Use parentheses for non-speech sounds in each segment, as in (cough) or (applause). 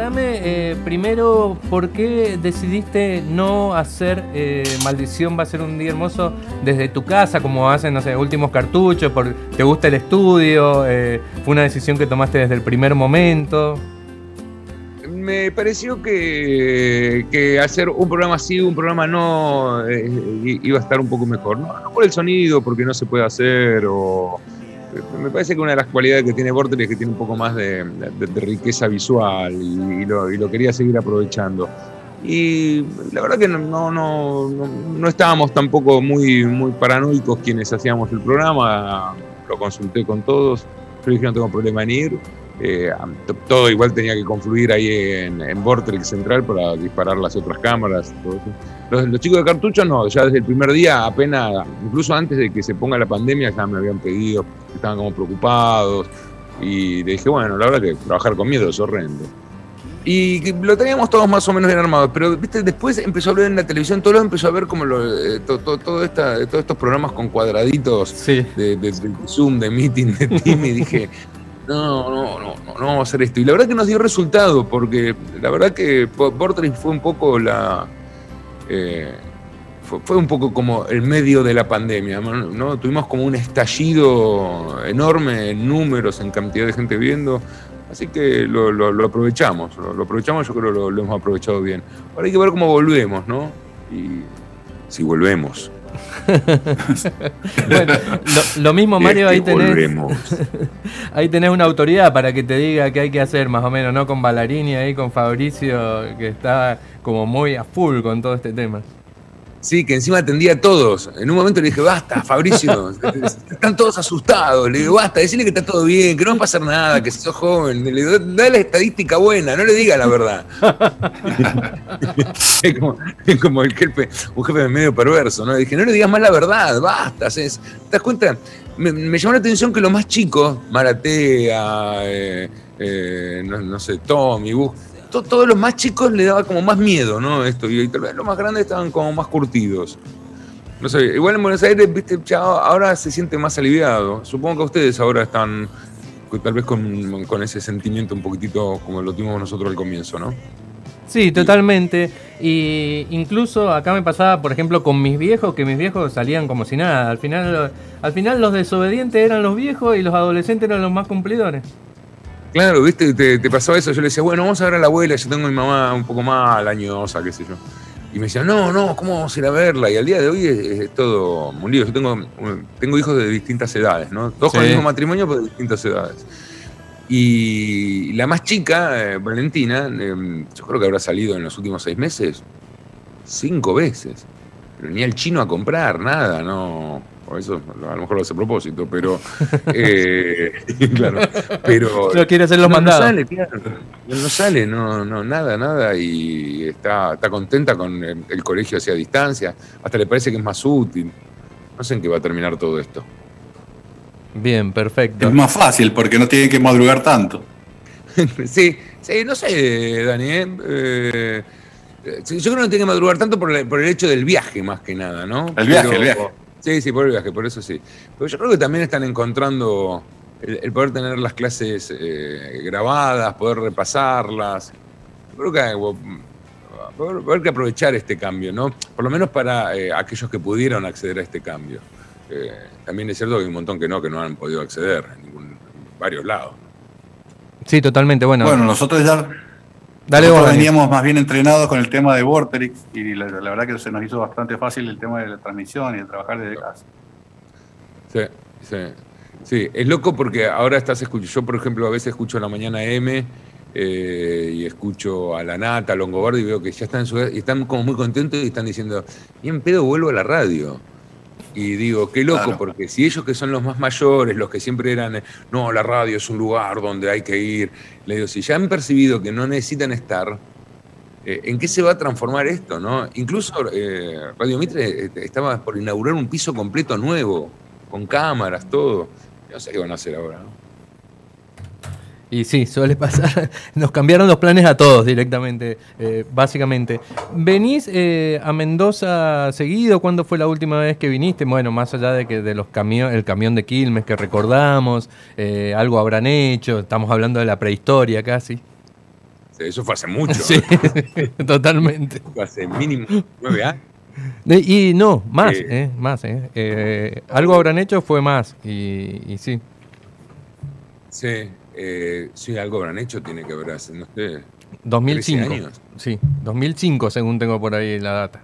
Contame eh, primero por qué decidiste no hacer eh, Maldición va a ser un día hermoso desde tu casa, como hacen, no sé, últimos cartuchos, por, te gusta el estudio, eh, fue una decisión que tomaste desde el primer momento. Me pareció que, que hacer un programa así, un programa no, iba a estar un poco mejor. No, no por el sonido, porque no se puede hacer, o me parece que una de las cualidades que tiene Vortex es que tiene un poco más de, riqueza visual y, lo, quería seguir aprovechando. Y la verdad que no, no, no, estábamos tampoco muy, muy paranoicos quienes hacíamos el programa, lo consulté con todos, yo dije no tengo problema en ir, eh, todo igual tenía que confluir ahí en, en Vortex Central para disparar las otras cámaras. Los, chicos de cartucho no, ya desde el primer día, apenas, incluso antes de que se ponga la pandemia, ya me habían pedido, estaban como preocupados. Y le dije, bueno, la verdad que trabajar con miedo es horrendo. Y lo teníamos todos más o menos bien armados, pero ¿viste? después empezó a ver en la televisión, todo lo empezó a ver como lo, eh, todo, esta, todos estos programas con cuadraditos de, de, Zoom, de meeting, de team, y dije, (laughs) no, no, no, no, vamos a hacer esto. Y la verdad que nos dio resultado, porque la verdad que Portrait fue un poco la. Eh, fue, un poco como el medio de la pandemia, ¿no? Tuvimos como un estallido enorme en números, en cantidad de gente viendo. Así que lo, aprovechamos, lo, aprovechamos, yo creo que lo, lo hemos aprovechado bien. Ahora hay que ver cómo volvemos, ¿no? Y si volvemos. (laughs) bueno, lo, mismo Mario, ahí tenés, (laughs) ahí tenés una autoridad para que te diga qué hay que hacer más o menos, ¿no? Con Ballarini ahí, con Fabricio, que está como muy a full con todo este tema. Sí, que encima atendía a todos. En un momento le dije, basta, Fabricio, (laughs) están todos asustados. Le digo, basta, decirle que está todo bien, que no va a pasar nada, que sos joven. Le digo, dale la estadística buena, no le diga la verdad. (laughs) es, como, el jefe, un jefe medio perverso, ¿no? Le dije, no le digas más la verdad, basta. ¿te das cuenta? Me, llamó la atención que los más chicos, Maratea, eh, eh, no, sé, Tommy, Bus, todos los más chicos le daba como más miedo, ¿no? Esto, y tal vez los más grandes estaban como más curtidos. No sé, igual en Buenos Aires, viste, ahora se siente más aliviado. Supongo que ustedes ahora están tal vez con, ese sentimiento un poquitito como lo tuvimos nosotros al comienzo, ¿no? Sí, totalmente. Y incluso acá me pasaba, por ejemplo, con mis viejos, que mis viejos salían como si nada. Al final, al final los desobedientes eran los viejos y los adolescentes eran los más cumplidores. Claro, viste, te, pasaba eso. Yo le decía, bueno, vamos a ver a la abuela. Yo tengo a mi mamá un poco más añosa, qué sé yo. Y me decía, no, no, ¿cómo vamos a ir a verla? Y al día de hoy es, todo un lío. Yo tengo, tengo hijos de distintas edades, ¿no? Todos con el mismo matrimonio, pero de distintas edades. Y la más chica, eh, Valentina, em, yo creo que habrá salido en los últimos seis meses cinco veces. Pero ni al chino a comprar, nada, no eso a lo mejor lo hace a propósito, pero. Eh, (laughs) claro. Pero. (laughs) No quiere hacer los no, No sale, No sale, no, no, nada, nada. Y está, está contenta con el, colegio hacia distancia. Hasta le parece que es más útil. No sé en qué va a terminar todo esto. Bien, perfecto. Es más fácil porque no tiene que madrugar tanto. (laughs) sí, sí, no sé, Dani. ¿eh? Eh, yo creo que no tiene que madrugar tanto por el, por el hecho del viaje, más que nada, ¿no? El viaje, el viaje. Sí, sí, por el viaje, por eso sí. Pero yo creo que también están encontrando el, poder tener las clases eh, grabadas, poder repasarlas. Creo que poder, que aprovechar este cambio, ¿no? Por lo menos para eh, aquellos que pudieron acceder a este cambio. Eh, también es cierto que hay un montón que no, que no han podido acceder en, ningún, varios lados. Sí, totalmente. Bueno, bueno nosotros ya nosotros veníamos más bien entrenados con el tema de Vorterix y la, verdad que se nos hizo bastante fácil el tema de la transmisión y de trabajar desde casa. Sí, sí. Sí, es loco porque ahora estás escuchando, yo por ejemplo a veces escucho a la mañana M eh, y escucho a la Nata, a Longobardi y veo que ya están y están como muy contentos y están diciendo, bien pedo vuelvo a la radio. Y digo, qué loco, porque si ellos que son los más mayores, los que siempre eran, no, la radio es un lugar donde hay que ir, le digo, si ya han percibido que no necesitan estar, eh, ¿en qué se va a transformar esto? no Incluso eh, Radio Mitre eh, estaba por inaugurar un piso completo nuevo, con cámaras, todo. No sé qué van a hacer ahora, ¿no? Y sí, suele pasar. (laughs) Nos cambiaron los planes a todos directamente, eh, básicamente. ¿Venís eh, a Mendoza seguido? ¿Cuándo fue la última vez que viniste? Bueno, más allá de que de los camiones, el camión de Quilmes que recordamos, eh, algo habrán hecho, estamos hablando de la prehistoria casi. Eso fue hace mucho. Sí, (laughs) totalmente. Fue hace mínimo nueve años. Y no, más, eh, más. Algo habrán hecho fue más, y, y sí. Sí, eh, sí, algo habrán hecho, tiene que haber hace, no sé. 2005. Años. Sí, 2005 según tengo por ahí la data.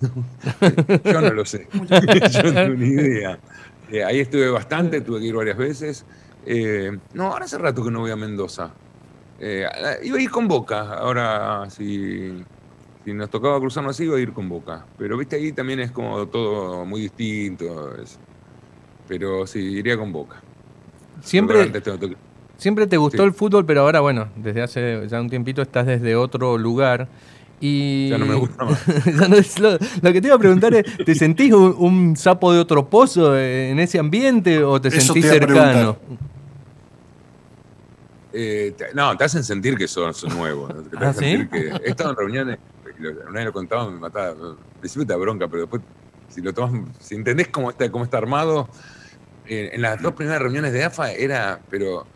(laughs) Yo no lo sé. (laughs) (laughs) Yo no tengo ni idea. Eh, ahí estuve bastante, tuve que ir varias veces. Eh, no, ahora hace rato que no voy a Mendoza. Eh, iba a ir con Boca, ahora si, si nos tocaba cruzarnos así, iba a ir con Boca. Pero viste, ahí también es como todo muy distinto. pero sí, iría con Boca. Siempre, siempre te gustó el fútbol, pero ahora, bueno, desde hace ya un tiempito estás desde otro lugar. Y ya no me gusta más. (laughs) lo, que te iba a preguntar es, ¿te (laughs) sentís un, sapo de otro pozo en ese ambiente o te sentís cercano? Eh, no, te hacen sentir que sos, nuevo. (laughs) ¿Ah, ¿sí? he estado en reuniones, una vez lo contaba, me mataba. Al principio te bronca, pero después, si lo tomas, si entendés cómo está, cómo está armado, en las dos primeras reuniones de AFA era, pero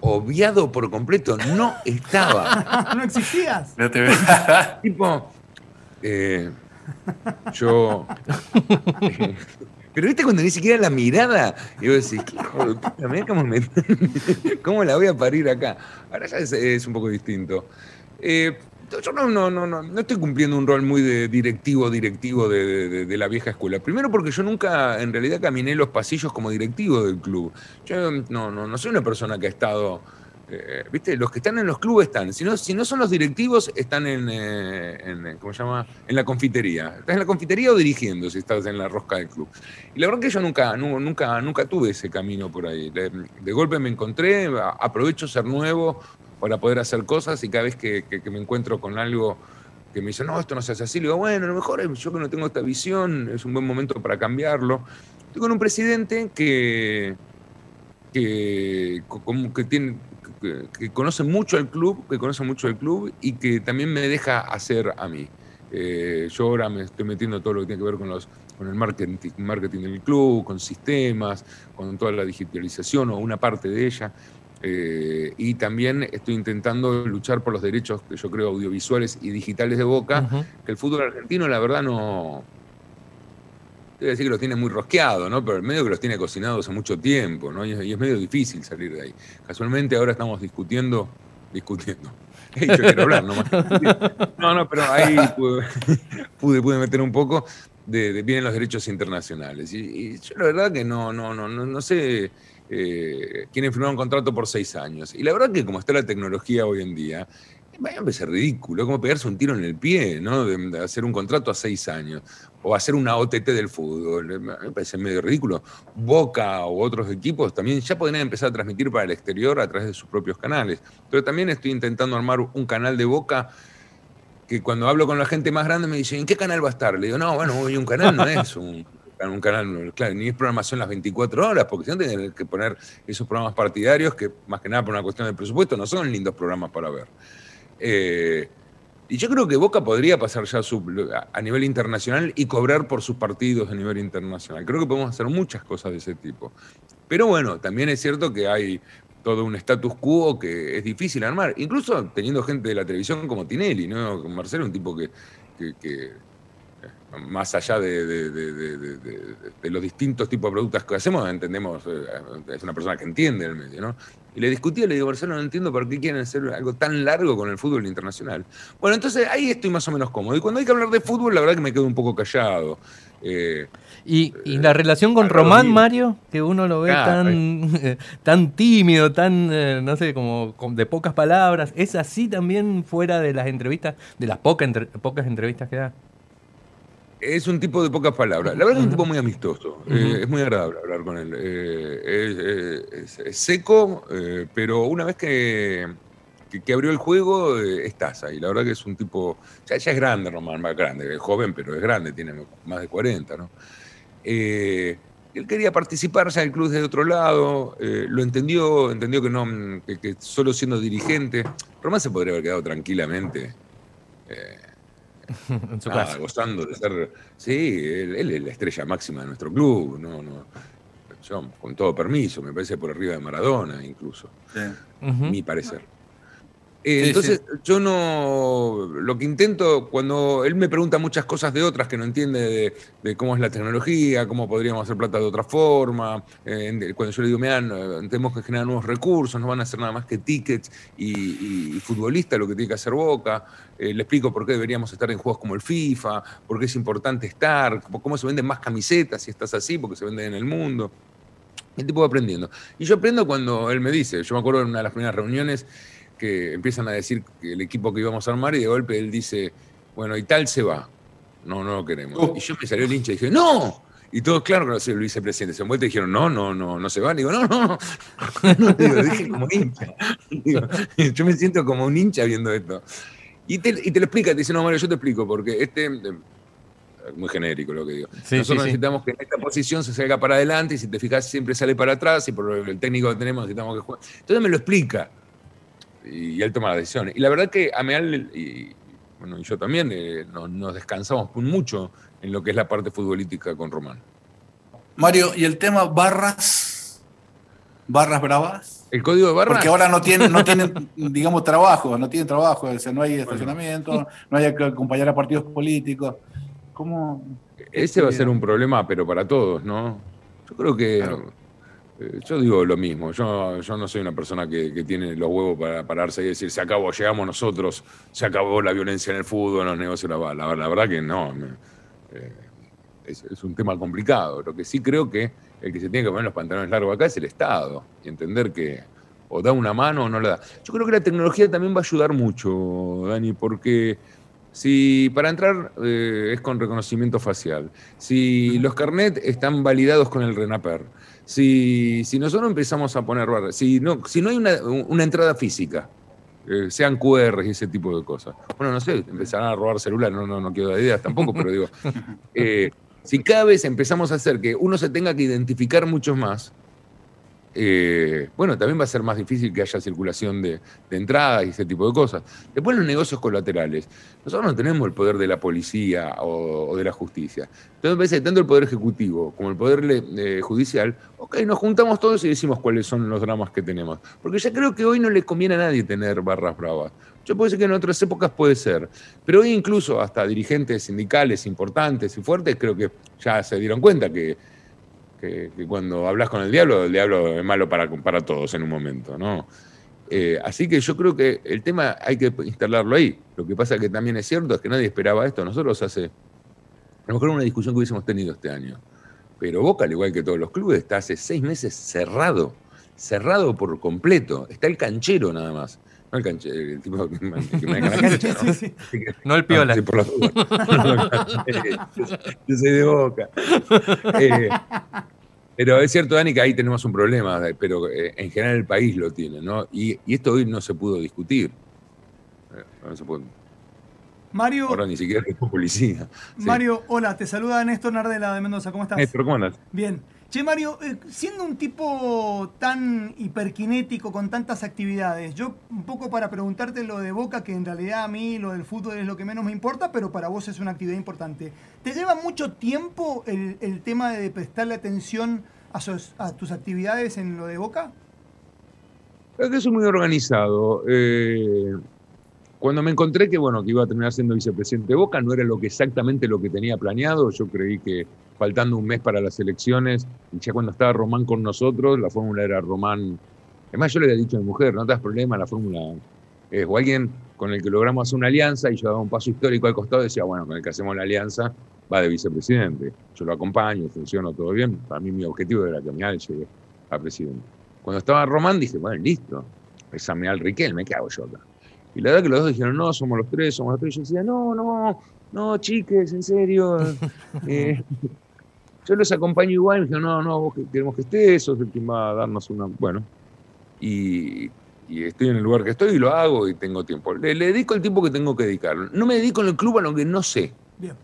obviado por completo, no estaba. (laughs) no existías. No te (laughs) tipo, eh, yo. Eh, pero viste cuando ni siquiera la mirada, y vos decís, cómo, (laughs) cómo, la voy a parir acá. Ahora ya es, un poco distinto. Eh, yo no, no, no, no, estoy cumpliendo un rol muy de directivo, directivo de, la vieja escuela. Primero porque yo nunca, en realidad, caminé los pasillos como directivo del club. Yo no, no, no soy una persona que ha estado... Eh, ¿Viste? Los que están en los clubes están. Si no, si no son los directivos, están en, eh, ¿cómo se llama? En la confitería. Estás en la confitería o dirigiendo si estás en la rosca del club. Y la verdad que yo nunca, nunca, nunca tuve ese camino por ahí. de golpe me encontré, aprovecho ser nuevo, para poder hacer cosas y cada vez que, me encuentro con algo que me dice, no, esto no se hace así, le digo, bueno, a lo mejor yo que no tengo esta visión, es un buen momento para cambiarlo. Estoy con un presidente que, que, conoce mucho el club, que conoce mucho el club y que también me deja hacer a mí. Eh, yo ahora me estoy metiendo todo lo que tiene que ver con, los, con el marketing, marketing del club, con sistemas, con toda la digitalización o una parte de ella. Eh, y también estoy intentando luchar por los derechos que yo creo audiovisuales y digitales de Boca, que el fútbol argentino la verdad no... Te voy a decir que los tiene muy rosqueados, ¿no? Pero el medio que los tiene cocinados hace mucho tiempo, ¿no? Y es, medio difícil salir de ahí. Casualmente ahora estamos discutiendo, discutiendo. (laughs) He dicho quiero hablar nomás. No, no, pero ahí pude, (laughs) pude, meter un poco de, vienen los derechos internacionales. Y, yo la verdad que no, no, no, no, no sé eh, quieren firmar un contrato por seis años. Y la verdad que como está la tecnología hoy en día, vaya a ser ridículo, es como pegarse un tiro en el pie, ¿no? De, hacer un contrato a seis años, o hacer una OTT del fútbol, me parece medio ridículo. Boca o otros equipos también ya podrían empezar a transmitir para el exterior a través de sus propios canales. Pero también estoy intentando armar un canal de Boca que cuando hablo con la gente más grande me dicen, ¿en qué canal va a estar? Le digo, no, bueno, hoy un canal no es un un canal, claro, ni es programación las 24 horas, porque si no tienen que poner esos programas partidarios que más que nada por una cuestión de presupuesto no son lindos programas para ver. Eh, y yo creo que Boca podría pasar ya a nivel internacional y cobrar por sus partidos a nivel internacional. Creo que podemos hacer muchas cosas de ese tipo. Pero bueno, también es cierto que hay todo un status quo que es difícil armar, incluso teniendo gente de la televisión como Tinelli, ¿no? Marcelo, un tipo que más allá de, los distintos tipos de productos que hacemos, entendemos, eh, es una persona que entiende el medio, ¿no? Y le discutí, le digo, Marcelo, no entiendo por qué quieren hacer algo tan largo con el fútbol internacional. Bueno, entonces ahí estoy más o menos cómodo. Y cuando hay que hablar de fútbol, la verdad que me quedo un poco callado. Eh, ¿Y, la relación con Román, Mario, que uno lo ve tan, (laughs) tan tímido, tan, eh, no sé, como de pocas palabras, ¿es así también fuera de las entrevistas, de las pocas entrevistas que da? Es un tipo de pocas palabras. La verdad es un tipo muy amistoso. Eh, es muy agradable hablar con él. Eh, es, seco, eh, pero una vez que, que, abrió el juego, estás ahí. La verdad que es un tipo. Ya, es grande, Román, más grande. Es joven, pero es grande, tiene más de 40, ¿no? él quería participar ya el club de otro lado, lo entendió, entendió que no, que, solo siendo dirigente, Román se podría haber quedado tranquilamente (laughs) en su casa. Gozando de ser. Sí, él, es la estrella máxima de nuestro club. No, no, yo, con todo permiso, me parece por arriba de Maradona, incluso. Mi parecer. Eh, entonces, yo no. Lo que intento, cuando él me pregunta muchas cosas de otras que no entiende de, cómo es la tecnología, cómo podríamos hacer plata de otra forma, eh, cuando yo le digo, mira, tenemos que generar nuevos recursos, no van a hacer nada más que tickets y, futbolistas, lo que tiene que hacer Boca. Eh, le explico por qué deberíamos estar en juegos como el FIFA, por qué es importante estar, cómo se venden más camisetas si estás así, porque se venden en el mundo. El tipo va aprendiendo. Y yo aprendo cuando él me dice, yo me acuerdo en una de las primeras reuniones, que empiezan a decir el equipo que íbamos a armar y de golpe él dice, bueno, y tal se va. No, no lo queremos. Y yo me salió el hincha y dije, ¡no! Y todos, claro que no sé, el vicepresidente se han vuelto y dijeron, no, no, no, no se va. Y digo, no, no, no. (laughs) digo, dije como hincha. (laughs) yo me siento como un hincha viendo esto. Y te, y te lo explica, te dice, no, Mario, yo te explico, porque este, muy genérico lo que digo. Nosotros necesitamos que en esta posición se salga para adelante y si te fijas siempre sale para atrás y por el técnico que tenemos necesitamos que juegue. Entonces me lo explica y él toma la decisión. Y la verdad que Ameal y, bueno, y yo también eh, nos, descansamos mucho en lo que es la parte futbolística con Román. Mario, ¿y el tema barras? ¿Barras bravas? ¿El código de barras? Porque ahora no tienen, no tienen (laughs) digamos, trabajo, no tienen trabajo, o sea, no hay estacionamiento, no hay que acompañar a partidos políticos. ¿Cómo? Ese va a ser un problema, pero para todos, ¿no? Yo creo que yo digo lo mismo, yo, yo no soy una persona que, tiene los huevos para pararse y decir, se acabó, llegamos nosotros, se acabó la violencia en el fútbol, los negocios, la, la, la verdad que no. Eh, es, un tema complicado. Lo que sí creo que el que se tiene que poner los pantalones largos acá es el Estado y entender que o da una mano o no la da. Yo creo que la tecnología también va a ayudar mucho, Dani, porque si para entrar eh, es con reconocimiento facial, si los carnet están validados con el RENAPER, si, si nosotros empezamos a poner barras, si no, si no hay una, entrada física, eh, sean QR y ese tipo de cosas. Bueno, no sé, empezarán a robar celular, no, no, no quiero dar ideas tampoco, pero digo, (laughs) eh, si cada vez empezamos a hacer que uno se tenga que identificar mucho más, eh, bueno, también va a ser más difícil que haya circulación de, entradas y ese tipo de cosas. Después los negocios colaterales. Nosotros no tenemos el poder de la policía o, de la justicia. Entonces me parece tanto el poder ejecutivo como el poder eh, judicial, ok, nos juntamos todos y decimos cuáles son los dramas que tenemos. Porque ya creo que hoy no le conviene a nadie tener barras bravas. Yo puedo decir que en otras épocas puede ser, pero hoy incluso hasta dirigentes sindicales importantes y fuertes creo que ya se dieron cuenta que que, cuando hablas con el diablo, el diablo es malo para, para todos en un momento, ¿no? Eh, así que yo creo que el tema hay que instalarlo ahí. Lo que pasa que también es cierto es que nadie esperaba esto. Nosotros hace, a lo mejor una discusión que hubiésemos tenido este año. Pero Boca, al igual que todos los clubes, está hace seis meses cerrado, cerrado por completo. Está el canchero nada más. No el el tipo que me, deja la cancha, ¿no? no el piola. por (laughs) yo, soy de Boca. (laughs) Eh, pero es cierto, Dani, que ahí tenemos un problema, pero eh, en general el país lo tiene, ¿no? Y, esto hoy no se pudo discutir. Eh, no se pudo. Mario. Ahora ni siquiera es policía. Mario, hola, te saluda Néstor Nardela de Mendoza, ¿cómo estás? Néstor, ¿cómo andas? Bien. Che, Mario, eh, siendo un tipo tan hiperkinético, con tantas actividades, yo un poco para preguntarte lo de Boca, que en realidad a mí lo del fútbol es lo que menos me importa, pero para vos es una actividad importante. ¿Te lleva mucho tiempo el, tema de prestarle atención a, tus actividades en lo de Boca? Creo que soy muy organizado. Eh, cuando me encontré que, bueno, que iba a terminar siendo vicepresidente de Boca, no era lo que exactamente lo que tenía planeado. Yo creí que faltando un mes para las elecciones, y ya cuando estaba Román con nosotros, la fórmula era Román. Además, yo le había dicho a mi mujer, no te das problema, la fórmula es o alguien con el que logramos hacer una alianza y yo daba un paso histórico al costado y decía, bueno, con el que hacemos la alianza va de vicepresidente. Yo lo acompaño, funciona todo bien. Para mí mi objetivo era que Ameal llegue a presidente. Cuando estaba Román dije, bueno, listo, es Ameal Riquelme, ¿qué hago yo acá? Y la verdad que los dos dijeron, no, somos los tres, somos los tres. Y yo decía, no, no, no, chiques, en serio. (laughs) Eh, yo los acompaño igual, y me dijeron, no, no, vos queremos que estés, sos el que va a darnos una. Bueno, y, estoy en el lugar que estoy y lo hago y tengo tiempo. Le, dedico el tiempo que tengo que dedicar. No me dedico en el club a lo que no sé. Bien.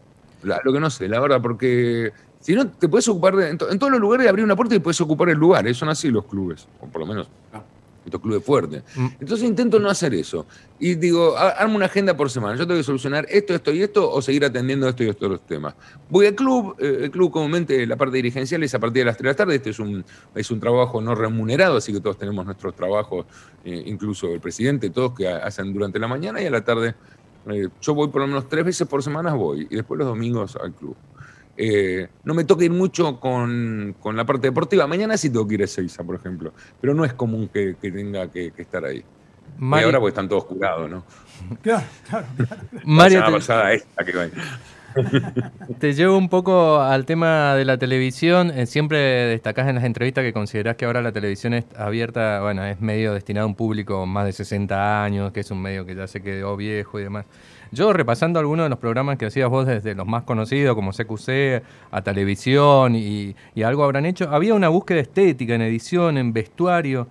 lo que no sé, la verdad, porque si no, te puedes ocupar de. En, todos los lugares abrir una puerta y puedes ocupar el lugar. Eso son así los clubes, o por lo menos. Ah. Estos clubes fuertes. Mm. Entonces intento no hacer eso. Y digo, armo una agenda por semana. Yo tengo que solucionar esto, esto y esto, o seguir atendiendo esto y estos los temas. Voy al club, eh, el club comúnmente, la parte dirigencial es a partir de las 3 de la tarde. Este es un, es un trabajo no remunerado, así que todos tenemos nuestros trabajos, eh, incluso el presidente, todos que hacen durante la mañana y a la tarde. Eh, yo voy por lo menos tres veces por semana, voy, y después los domingos al club. Eh, no me toca ir mucho con, la parte deportiva. Mañana sí tengo que ir a Seiza, por ejemplo. Pero no es común que, tenga que, estar ahí. Y ahora porque están todos curados, ¿no? (laughs) Claro, claro. Mario, (laughs) te... llevo un poco al tema de la televisión. Eh, siempre destacás en las entrevistas que considerás que ahora la televisión es abierta, bueno, es medio destinado a un público más de 60 años, que es un medio que ya se quedó viejo y demás. Yo repasando algunos de los programas que hacías vos desde los más conocidos como CQC a televisión y, algo habrán hecho, había una búsqueda estética en edición, en vestuario.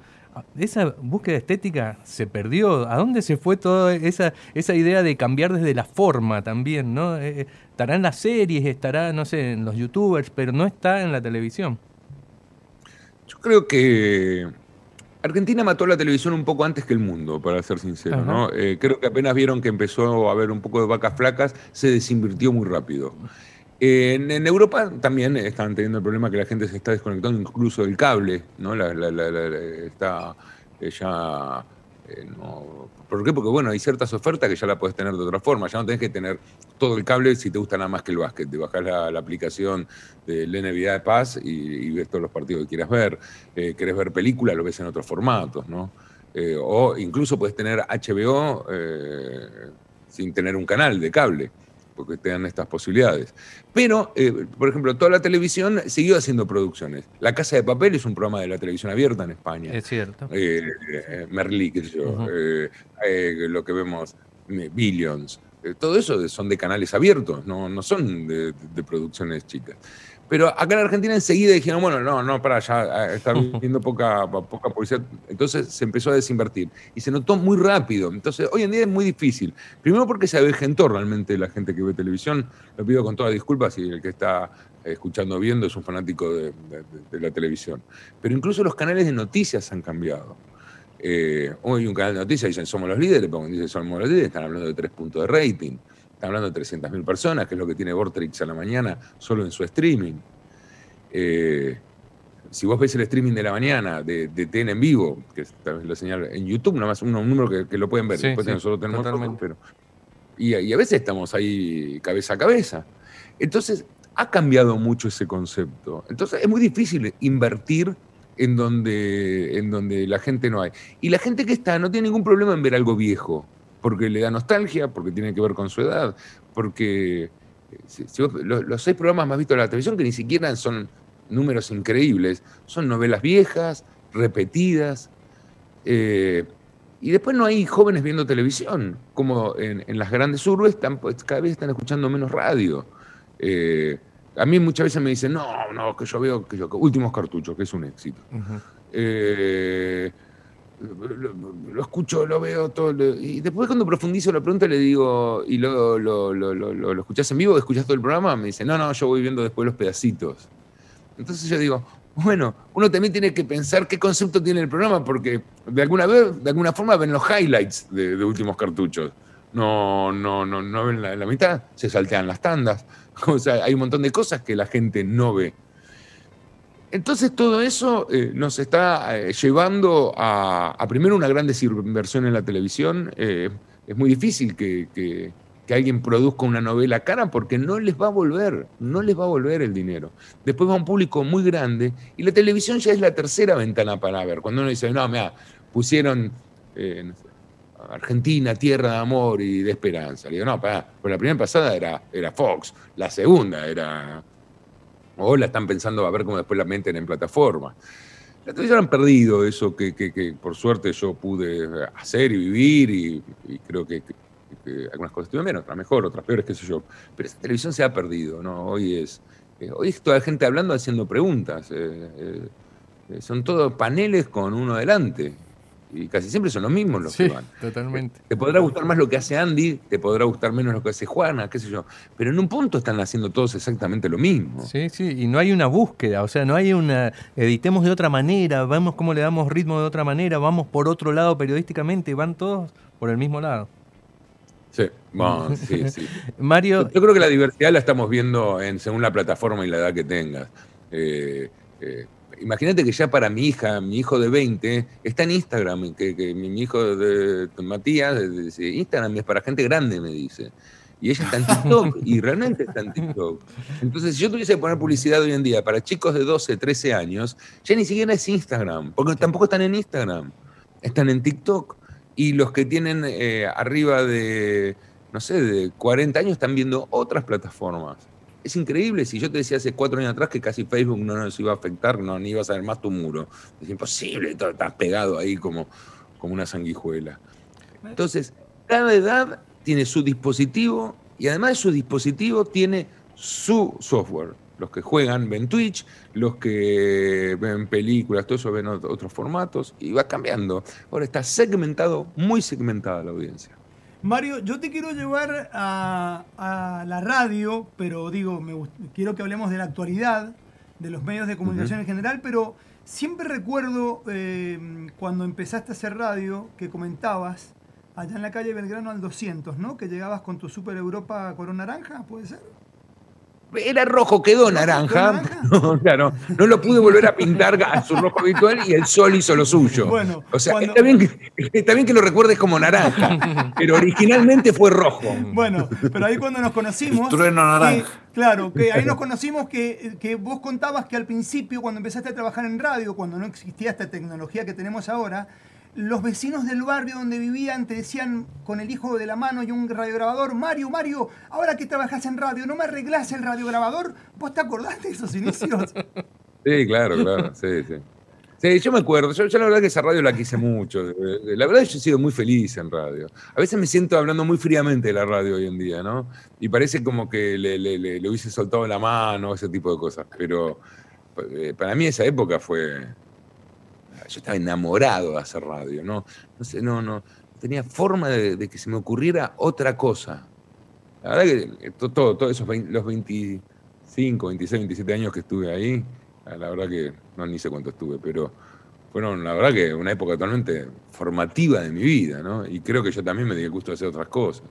Esa búsqueda estética se perdió. ¿A dónde se fue toda esa, esa idea de cambiar desde la forma también? ¿no? Eh, eh, estará en las series, estará, no sé, en los youtubers, pero no está en la televisión. Yo creo que Argentina mató la televisión un poco antes que el mundo, para ser sincero. ¿no? Eh, creo que apenas vieron que empezó a haber un poco de vacas flacas, se desinvirtió muy rápido. en, Europa también están teniendo el problema que la gente se está desconectando incluso del cable, ¿no? está eh, ya eh, ¿Por qué? Porque bueno, hay ciertas ofertas que ya la puedes tener de otra forma. Ya no tenés que tener todo el cable si te gusta nada más que el básquet. Te bajás la, aplicación de la NBA de Paz y, ves todos los partidos que quieras ver. Eh, querés ver películas, lo ves en otros formatos, ¿no? Eh, o incluso puedes tener HBO sin tener un canal de cable porque te dan estas posibilidades. Pero, eh, por ejemplo, toda la televisión siguió haciendo producciones. La Casa de Papel es un programa de la televisión abierta en España. Es cierto. Eh, eh Merlí, qué sé yo. Eh, lo que vemos, Billions. todo eso son de canales abiertos, no, no son de producciones chicas. Pero acá en Argentina enseguida dijeron, bueno, no, no, para ya están (laughs) viendo poca, poca publicidad. Entonces se empezó a desinvertir. Y se notó muy rápido. Entonces hoy en día es muy difícil. Primero porque se avejentó realmente la gente que ve televisión. Lo pido con todas disculpas si el que está escuchando o viendo es un fanático de, la televisión. Pero incluso los canales de noticias han cambiado. Eh, hoy un canal de noticias dicen somos los líderes, cuando dicen somos los líderes están hablando de tres puntos de rating hablando de 300.000 personas, que es lo que tiene Vortrix a la mañana solo en su streaming. Eh, si vos ves el streaming de la mañana de, TN en vivo, que es la señal en YouTube, nada más un, número que, lo pueden ver, después nosotros tenemos pero, y, a veces estamos ahí cabeza a cabeza. Entonces, ha cambiado mucho ese concepto. Entonces, es muy difícil invertir en donde, en donde la gente no hay. Y la gente que está no tiene ningún problema en ver algo viejo porque le da nostalgia, porque tiene que ver con su edad, porque eh, los, seis programas más vistos de la televisión, que ni siquiera son números increíbles, son novelas viejas, repetidas, eh, y después no hay jóvenes viendo televisión, como en, las grandes urbes pues, cada vez están escuchando menos radio. Eh, a mí muchas veces me dicen, no, no, que yo veo que yo, Últimos Cartuchos, que es un éxito lo, escucho, lo veo todo. y después cuando profundizo la pregunta le digo, ¿y lo, lo, lo, escuchás en vivo? ¿Escuchás todo el programa? Me dice, no, no, yo voy viendo después los pedacitos. Entonces yo digo, bueno, uno también tiene que pensar qué concepto tiene el programa, porque de alguna vez, de alguna forma ven los highlights de, últimos cartuchos. No, no, no, no ven la, la mitad, se saltean las tandas. (laughs) O sea, hay un montón de cosas que la gente no ve. Entonces todo eso eh, nos está eh, llevando a, primero una gran desinversión en la televisión. Eh, es muy difícil que, alguien produzca una novela cara porque no les va a volver, no les va a volver el dinero. Después va un público muy grande y la televisión ya es la tercera ventana para ver. Cuando uno dice, no, mira, pusieron Argentina, tierra de amor y de esperanza. Le digo, no, para, pues la primera pasada era Fox, la segunda era o la están pensando a ver cómo después la meten en plataforma. La televisión han perdido eso que, por suerte yo pude hacer y vivir y, creo que, algunas cosas estuvieron bien, otras mejor, otras peores, qué sé yo. Pero esa televisión se ha perdido, ¿no? Hoy es, eh, hoy es toda la gente hablando, haciendo preguntas. Eh, eh, son todos paneles con uno delante. Y casi siempre son los mismos los que van. Totalmente. Te podrá gustar más lo que hace Andy, te podrá gustar menos lo que hace Juana, qué sé yo. Pero en un punto están haciendo todos exactamente lo mismo. Sí, sí, y no hay una búsqueda, o sea, no hay una. Editemos de otra manera, vemos cómo le damos ritmo de otra manera, vamos por otro lado periodísticamente, van todos por el mismo lado. Sí, bueno, sí, sí. (laughs) Mario. Yo creo que la diversidad la estamos viendo en, según la plataforma y la edad que tengas. Eh, eh, imagínate que ya para mi hija, mi hijo de 20, está en Instagram, que, mi hijo de, Matías, dice, Instagram es para gente grande, me dice. Y ella está en TikTok, y realmente está en TikTok. Entonces, si yo tuviese que poner publicidad hoy en día para chicos de 12, 13 años, ya ni siquiera es Instagram, porque tampoco están en Instagram, están en TikTok. Y los que tienen eh, arriba de, no sé, de 40 años están viendo otras plataformas es increíble. Si yo te decía hace cuatro años atrás que casi Facebook no nos iba a afectar, no, ni ibas a ver más tu muro. Es imposible, estás pegado ahí como, como una sanguijuela. Entonces, cada edad tiene su dispositivo y además de su dispositivo tiene su software. Los que juegan ven Twitch, los que ven películas, todo eso ven otros formatos y va cambiando. Ahora está segmentado, muy segmentada la audiencia. Mario, yo te quiero llevar a, la radio, pero digo, me, quiero que hablemos de la actualidad, de los medios de comunicación en general, pero siempre recuerdo eh, cuando empezaste a hacer radio que comentabas allá en la calle Belgrano al 200, ¿no? Que llegabas con tu Super Europa Corona Naranja, ¿puede ser? Era rojo, quedó naranja. (laughs) No, claro, no lo pude volver a pintar a su rojo habitual y el sol hizo lo suyo. Bueno, o sea, está, bien que, lo recuerdes como naranja, (laughs) pero originalmente fue rojo. Bueno, pero ahí cuando nos conocimos. Trueno naranja. claro, que ahí nos conocimos que, que vos contabas que al principio, cuando empezaste a trabajar en radio, cuando no existía esta tecnología que tenemos ahora, los vecinos del barrio donde vivían te decían con el hijo de la mano y un radiograbador, Mario, Mario, ahora que trabajas en radio, ¿no me arreglás el radiograbador? ¿Vos te acordás de esos inicios? Sí, claro, claro, sí, sí. Sí, yo me acuerdo, yo, la verdad que esa radio la quise mucho, la verdad yo he sido muy feliz en radio. A veces me siento hablando muy fríamente de la radio hoy en día, ¿no? Y parece como que le, le hubiese soltado la mano, ese tipo de cosas, pero eh, para mí esa época fue, yo estaba enamorado de hacer radio, no, no, sé, no, no tenía forma de, que se me ocurriera otra cosa. La verdad que todo, todos esos los 25, 26, 27 años que estuve ahí, la verdad que no ni sé cuánto estuve, pero fueron la verdad que una época totalmente formativa de mi vida, ¿no? Y creo que yo también me di el gusto de hacer otras cosas.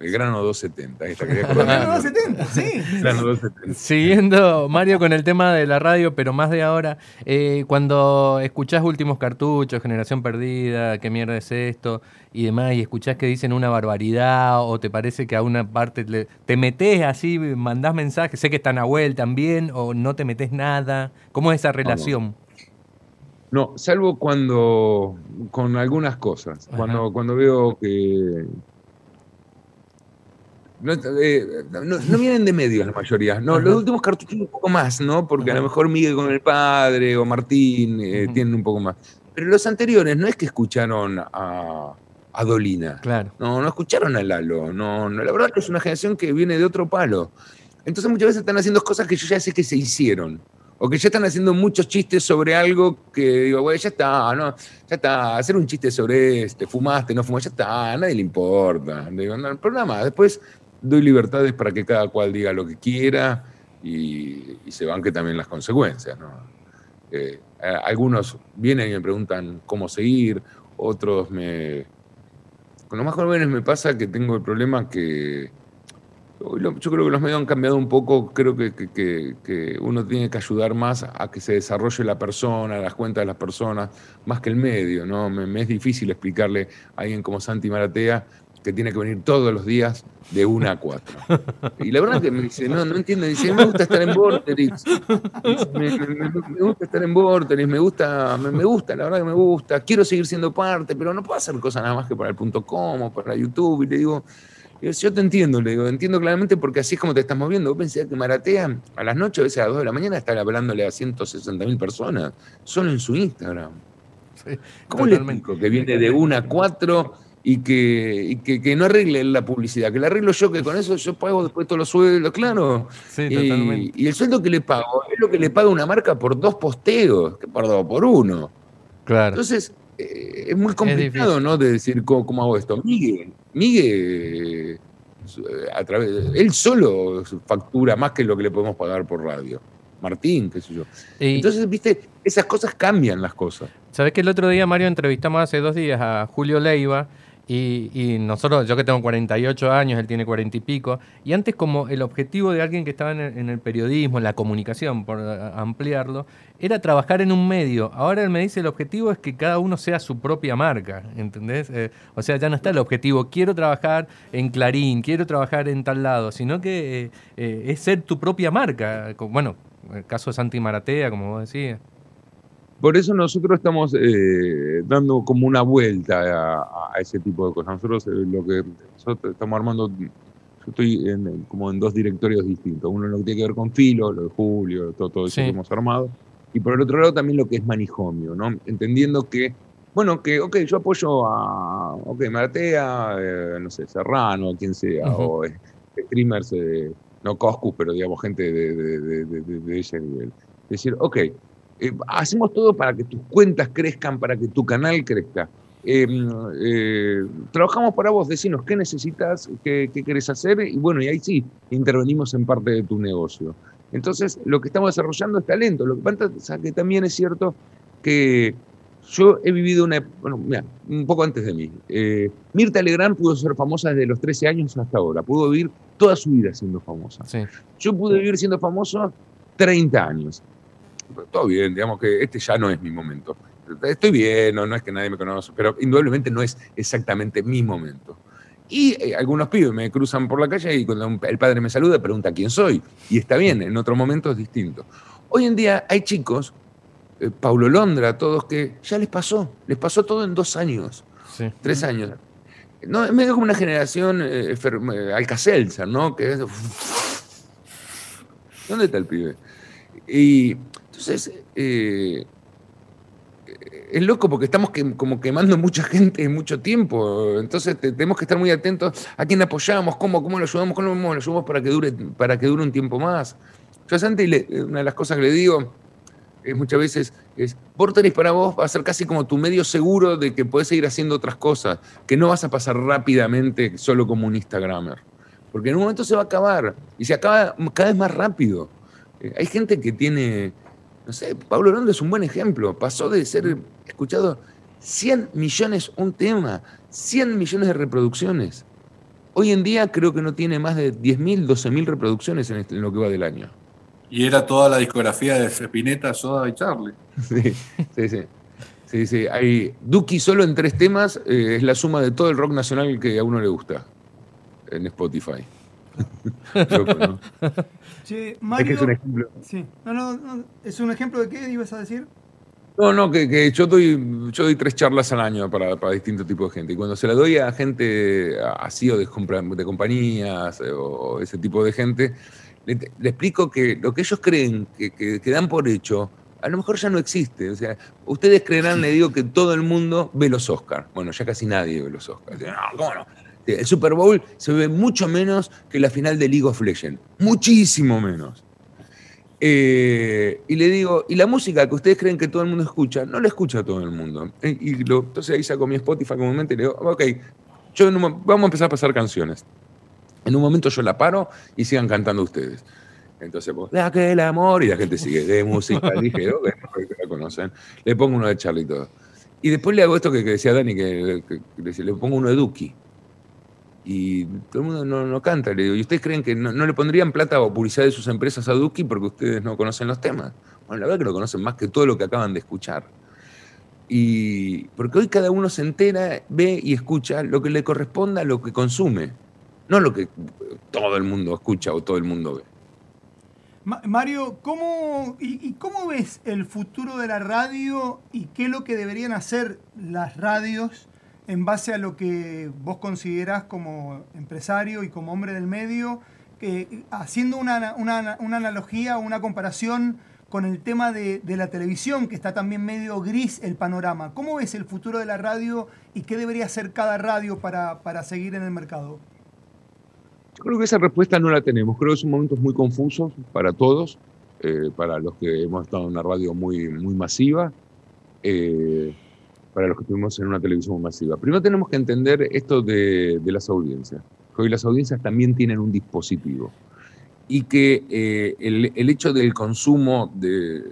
El grano 270. Esta el grano 270, sí. Grano 270. Siguiendo, Mario, con el tema de la radio, pero más de ahora, eh, cuando escuchás últimos cartuchos, Generación Perdida, qué mierda es esto, y demás, y escuchás que dicen una barbaridad, o te parece que a una parte te metes así, mandás mensajes, sé que está Nahuel también, o no te metes nada. ¿Cómo es esa relación? No, salvo cuando, con algunas cosas, cuando, cuando veo que, eh, no, vienen de medios la mayoría. No, los últimos cartuchos un poco más, ¿no? Porque a lo mejor Miguel con el padre o Martín eh, tienen un poco más. Pero los anteriores no es que escucharon a, Dolina. Claro. No, no escucharon a Lalo. No, no, la verdad que es una generación que viene de otro palo. Entonces muchas veces están haciendo cosas que yo ya sé que se hicieron. O que ya están haciendo muchos chistes sobre algo que digo, güey, ya está, ¿no? Ya está, hacer un chiste sobre este, fumaste, no fumaste, ya está, a nadie le importa. Digo, no, el programa, después doy libertades para que cada cual diga lo que quiera y, se banque también las consecuencias. Eh, algunos vienen y me preguntan cómo seguir, otros me... Con los más jóvenes me pasa que tengo el problema que... Yo creo que los medios han cambiado un poco, creo que, que, uno tiene que ayudar más a que se desarrolle la persona, las cuentas de las personas, más que el medio, ¿no? Me, me es difícil explicarle a alguien como Santi Maratea que tiene que venir todos los días de una a cuatro. Y la verdad que me dice, no, no entiendo, dice, me gusta estar en Vorterix, me, gusta estar en Vorterix, me gusta, me, gusta, la verdad que me gusta, quiero seguir siendo parte, pero no puedo hacer cosas nada más que para el punto com o para YouTube. Y le digo, yo te entiendo, le digo, entiendo claramente porque así es como te estás moviendo. Vos pensás que Maratea a las noches, a veces a las 2 de la mañana, está hablándole a 160 mil personas, solo en su Instagram. ¿Cómo le que viene de una a cuatro y que, que, no arregle la publicidad, que la arreglo yo, que con eso yo pago después todos los sueldos, claro. Sí, y, y, el sueldo que le pago es lo que le paga una marca por dos posteos, que por por uno. Claro. Entonces, eh, es muy complicado, ¿no? De decir cómo, hago esto. Miguel, Miguel, a través, él solo factura más que lo que le podemos pagar por radio. Martín, qué sé yo. Entonces, viste, esas cosas cambian las cosas. Sabes que el otro día, Mario, entrevistamos hace dos días a Julio Leiva y, nosotros, yo que tengo 48 años, él tiene 40 y pico, y antes como el objetivo de alguien que estaba en el, periodismo, en la comunicación, por ampliarlo, era trabajar en un medio. Ahora él me dice el objetivo es que cada uno sea su propia marca, ¿entendés? Eh, o sea, ya no está el objetivo, quiero trabajar en Clarín, quiero trabajar en tal lado, sino que eh, eh, es ser tu propia marca. Bueno, el caso de Santi Maratea, como vos decías. Por eso nosotros estamos eh, dando como una vuelta a, ese tipo de cosas. Nosotros eh, lo que nosotros estamos armando, yo estoy como en dos directorios distintos. Uno lo que tiene que ver con Filo, lo de Julio, todo, todo eso que hemos armado. Y por el otro lado también lo que es manijomio, ¿no? Entendiendo que, bueno, que, ok, yo apoyo a, ok, Maratea, eh, no sé, Serrano, quien sea, o streamers, no Coscus, pero digamos gente de, de, de, de ese nivel. Es decir, ok, eh, hacemos todo para que tus cuentas crezcan, para que tu canal crezca. Em, eh, trabajamos para vos, decinos qué necesitas, qué, qué, querés hacer, y bueno, y ahí sí, intervenimos en parte de tu negocio. Entonces, lo que estamos desarrollando es talento. Lo que pasa es que también es cierto que yo he vivido una. Bueno, mira, un poco antes de mí. Eh, Mirta Legrand pudo ser famosa desde los 13 años hasta ahora. Pudo vivir toda su vida siendo famosa. Yo pude vivir siendo famoso 30 años todo bien, digamos que este ya no es mi momento. Estoy bien, no, no es que nadie me conoce, pero indudablemente no es exactamente mi momento. Y eh, algunos pibes me cruzan por la calle y cuando el padre me saluda pregunta quién soy. Y está bien, en otro momento es distinto. Hoy en día hay chicos, eh, Paulo Londra, todos que ya les pasó, les pasó todo en dos años, tres años. No, es medio como una generación eh, Alcacelsa, ¿no? Que es, (laughs) ¿Dónde está el pibe? Y entonces, eh, es loco porque estamos como quemando mucha gente en mucho tiempo. Entonces tenemos que estar muy atentos a quién apoyamos, cómo, cómo lo ayudamos, cómo lo ayudamos para que dure, para que dure un tiempo más. Yo a Santi, una de las cosas que le digo es muchas veces, es, Porteris para vos va a ser casi como tu medio seguro de que puedes seguir haciendo otras cosas, que no vas a pasar rápidamente solo como un Instagramer. Porque en un momento se va a acabar y se acaba cada vez más rápido. Eh, hay gente que tiene no sé, Pablo Rondo es un buen ejemplo. Pasó de ser escuchado 100 millones un tema, 100 millones de reproducciones. Hoy en día creo que no tiene más de 10.000, 12.000 reproducciones este, en, lo que va del año. Y era toda la discografía de Spinetta, Soda y Charlie. (laughs) Sí, sí, sí. sí, sí. Hay, Duki solo en tres temas eh, es la suma de todo el rock nacional que a uno le gusta en Spotify. (laughs) Mario, es un ejemplo. Sí. No, no, ¿Es un ejemplo de qué ibas a decir? No, no, que, yo, doy, yo doy tres charlas al año para, para, distintos tipos de gente. Y cuando se la doy a gente así o de, de compañías eh, o ese tipo de gente, le, explico que lo que ellos creen que, que, dan por hecho, a lo mejor ya no existe. O sea, ustedes creerán, le digo, que todo el mundo ve los Oscars. Bueno, ya casi nadie ve los Oscars. No, ¿cómo no? El Super Bowl se ve mucho menos que la final de League of Legends. Muchísimo menos. Eh, y le digo, y la música que ustedes creen que todo el mundo escucha, no la escucha todo el mundo. Eh, y entonces ahí saco mi Spotify comúnmente y le digo, ok, yo vamos a empezar a pasar canciones. En un momento yo la paro y sigan cantando ustedes. Entonces, pues, de aquel amor, y la gente sigue, de música, (laughs) dije, ok, la conocen. Le pongo uno de Charlie y todo. Y después le hago esto que, decía Dani, que, le pongo uno de Duki y todo el mundo no, canta. Le digo, ¿y ustedes creen que no, le pondrían plata o publicidad de sus empresas a Duki porque ustedes no conocen los temas? Bueno, la verdad que lo conocen más que todo lo que acaban de escuchar. Y porque hoy cada uno se entera, ve y escucha lo que le corresponda a lo que consume, no lo que todo el mundo escucha o todo el mundo ve. Mario, ¿cómo, y, cómo ves el futuro de la radio y qué es lo que deberían hacer las radios en base a lo que vos considerás como empresario y como hombre del medio, haciendo una, una, analogía una comparación con el tema de, la televisión, que está también medio gris el panorama. ¿Cómo ves el futuro de la radio y qué debería hacer cada radio para, seguir en el mercado? Yo creo que esa respuesta no la tenemos. Creo que son momentos muy confusos para todos, eh, para los que hemos estado en una radio muy, muy masiva. Eh, para los que estuvimos en una televisión masiva. Primero tenemos que entender esto de, las audiencias, que hoy las audiencias también tienen un dispositivo y que eh, el, hecho del consumo de,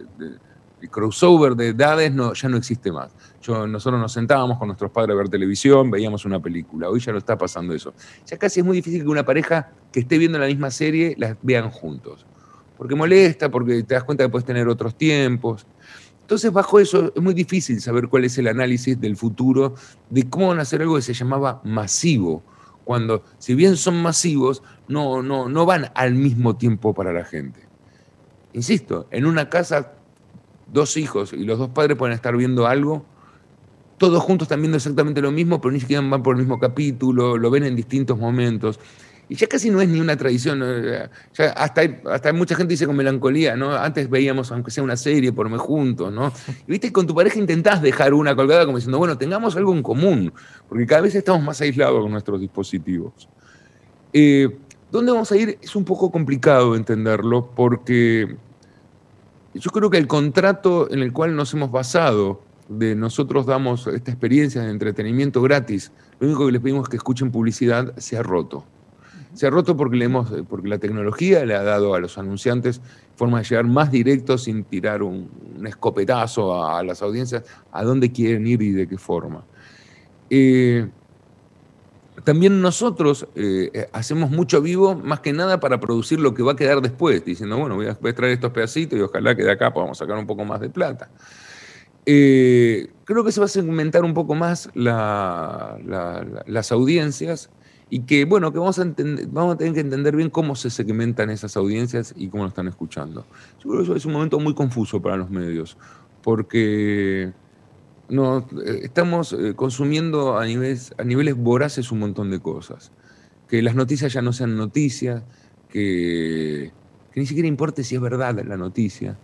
crossover de edades no, ya no existe más. Yo, nosotros nos sentábamos con nuestros padres a ver televisión, veíamos una película, hoy ya no está pasando eso. Ya casi es muy difícil que una pareja que esté viendo la misma serie las vean juntos, porque molesta, porque te das cuenta que puedes tener otros tiempos. Entonces, bajo eso, es muy difícil saber cuál es el análisis del futuro de cómo van a hacer algo que se llamaba masivo, cuando, si bien son masivos, no, no, no van al mismo tiempo para la gente. Insisto, en una casa, dos hijos y los dos padres pueden estar viendo algo, todos juntos están viendo exactamente lo mismo, pero ni siquiera van por el mismo capítulo, lo ven en distintos momentos. Y ya casi no es ni una tradición. Hasta, hay, hasta mucha gente dice con melancolía, ¿no? Antes veíamos, aunque sea una serie, por me juntos, ¿no? Y viste, con tu pareja intentás dejar una colgada como diciendo, bueno, tengamos algo en común, porque cada vez estamos más aislados con nuestros dispositivos. Eh, ¿Dónde vamos a ir? Es un poco complicado entenderlo, porque yo creo que el contrato en el cual nos hemos basado de nosotros damos esta experiencia de entretenimiento gratis, lo único que les pedimos es que escuchen publicidad, se ha roto. Se ha roto porque, le hemos, porque la tecnología le ha dado a los anunciantes forma de llegar más directo sin tirar un, escopetazo a, las audiencias a dónde quieren ir y de qué forma. Eh, también nosotros eh, hacemos mucho vivo, más que nada para producir lo que va a quedar después, diciendo, bueno, voy a, traer estos pedacitos y ojalá que de acá podamos sacar un poco más de plata. Eh, creo que se va a segmentar un poco más las audiencias y que, bueno, que vamos a, vamos a tener que entender bien cómo se segmentan esas audiencias y cómo lo están escuchando. Yo creo que eso es un momento muy confuso para los medios, porque no, eh, estamos eh, consumiendo a niveles, a niveles voraces un montón de cosas. Que las noticias ya no sean noticias, que ni siquiera importe si es verdad la noticia.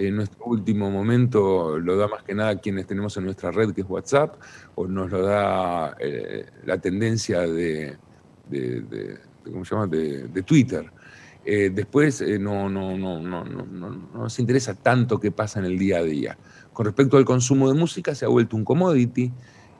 En nuestro último momento lo da más que nada quienes tenemos en nuestra red, que es WhatsApp, o nos lo da eh, la tendencia de, ¿cómo se llama? de, Twitter. Eh, después eh, no, no, no, no, no, nos interesa tanto qué pasa en el día a día. Con respecto al consumo de música, se ha vuelto un commodity.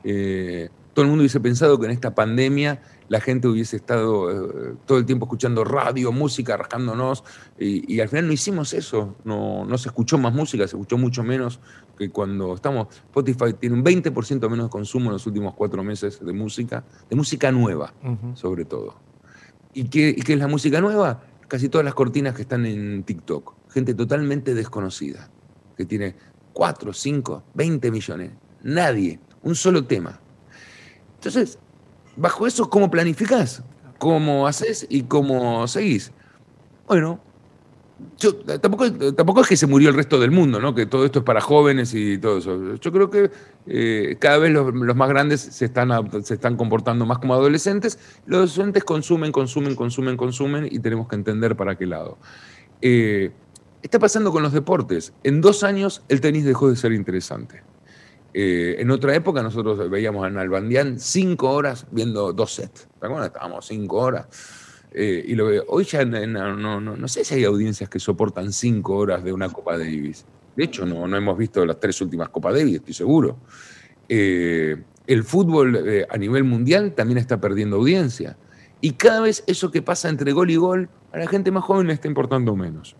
todo el mundo hubiese pensado que en esta pandemia la gente hubiese estado eh, todo el tiempo escuchando radio, música, rascándonos, y, al final no hicimos eso, no, no, se escuchó más música, se escuchó mucho menos que cuando estamos, Spotify tiene un 20% menos de consumo en los últimos cuatro meses de música, de música nueva, sobre todo. ¿Y qué, ¿Y qué es la música nueva? Casi todas las cortinas que están en TikTok, gente totalmente desconocida, que tiene 4, 5, 20 millones, nadie, un solo tema. Entonces, bajo eso, ¿cómo planificás? ¿Cómo haces y cómo seguís? Bueno, yo, tampoco, tampoco es que se murió el resto del mundo, ¿no? que todo esto es para jóvenes y todo eso. Yo creo que eh, cada vez los, más grandes se están, se están comportando más como adolescentes. Los adolescentes consumen, consumen, consumen, consumen y tenemos que entender para qué lado. Eh, está pasando con los deportes. En dos años el tenis dejó de ser interesante. Eh, en otra época nosotros veíamos en Albandián cinco horas viendo dos sets. ¿Te acuerdas? Estábamos cinco horas. Eh, y lo veo. Hoy ya no, no, no, sé si hay audiencias que soportan cinco horas de una Copa Davis. De hecho, no, no hemos visto las tres últimas Copa Davis, estoy seguro. Eh, el fútbol a nivel mundial también está perdiendo audiencia. Y cada vez eso que pasa entre gol y gol, a la gente más joven le está importando menos.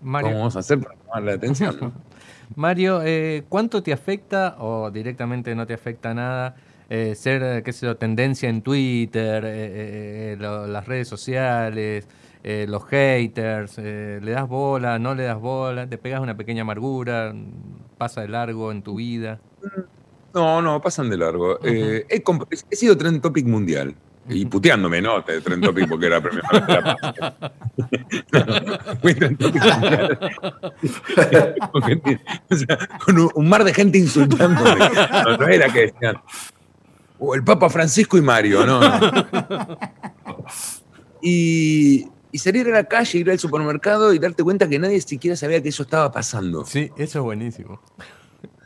¿Cómo vamos a hacer para tomarle atención? (laughs) Mario, eh, ¿cuánto te afecta o directamente no te afecta nada eh, ser, qué sé yo, tendencia en Twitter, eh, las redes sociales, los haters? ¿Le das bola, no le das bola? ¿Te pegas una pequeña amargura? ¿Pasa de largo en tu vida? No, no, pasan de largo. he, he, sido trend topic mundial. Y puteándome, ¿no? Trend Topic porque era premio (laughs) (laughs) Topic. (laughs) o sea, con un, mar de gente insultándome. No, era que decían. O el Papa Francisco y Mario, ¿no? Y, y salir a la calle, ir al supermercado y darte cuenta que nadie siquiera sabía que eso estaba pasando. Sí, eso es buenísimo.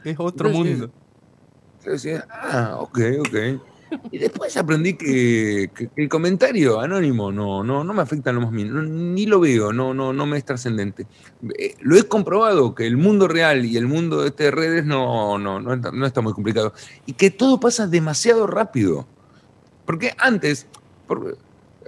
Es otro mundo. Entonces, ah, ok, ok. Y después aprendí que, el comentario anónimo no, no, no me afecta lo más mínimo, ni lo veo, no, no, no me es trascendente. Eh, lo he comprobado que el mundo real y el mundo de este redes no, no, no, no está muy complicado. Y que todo pasa demasiado rápido. Porque antes,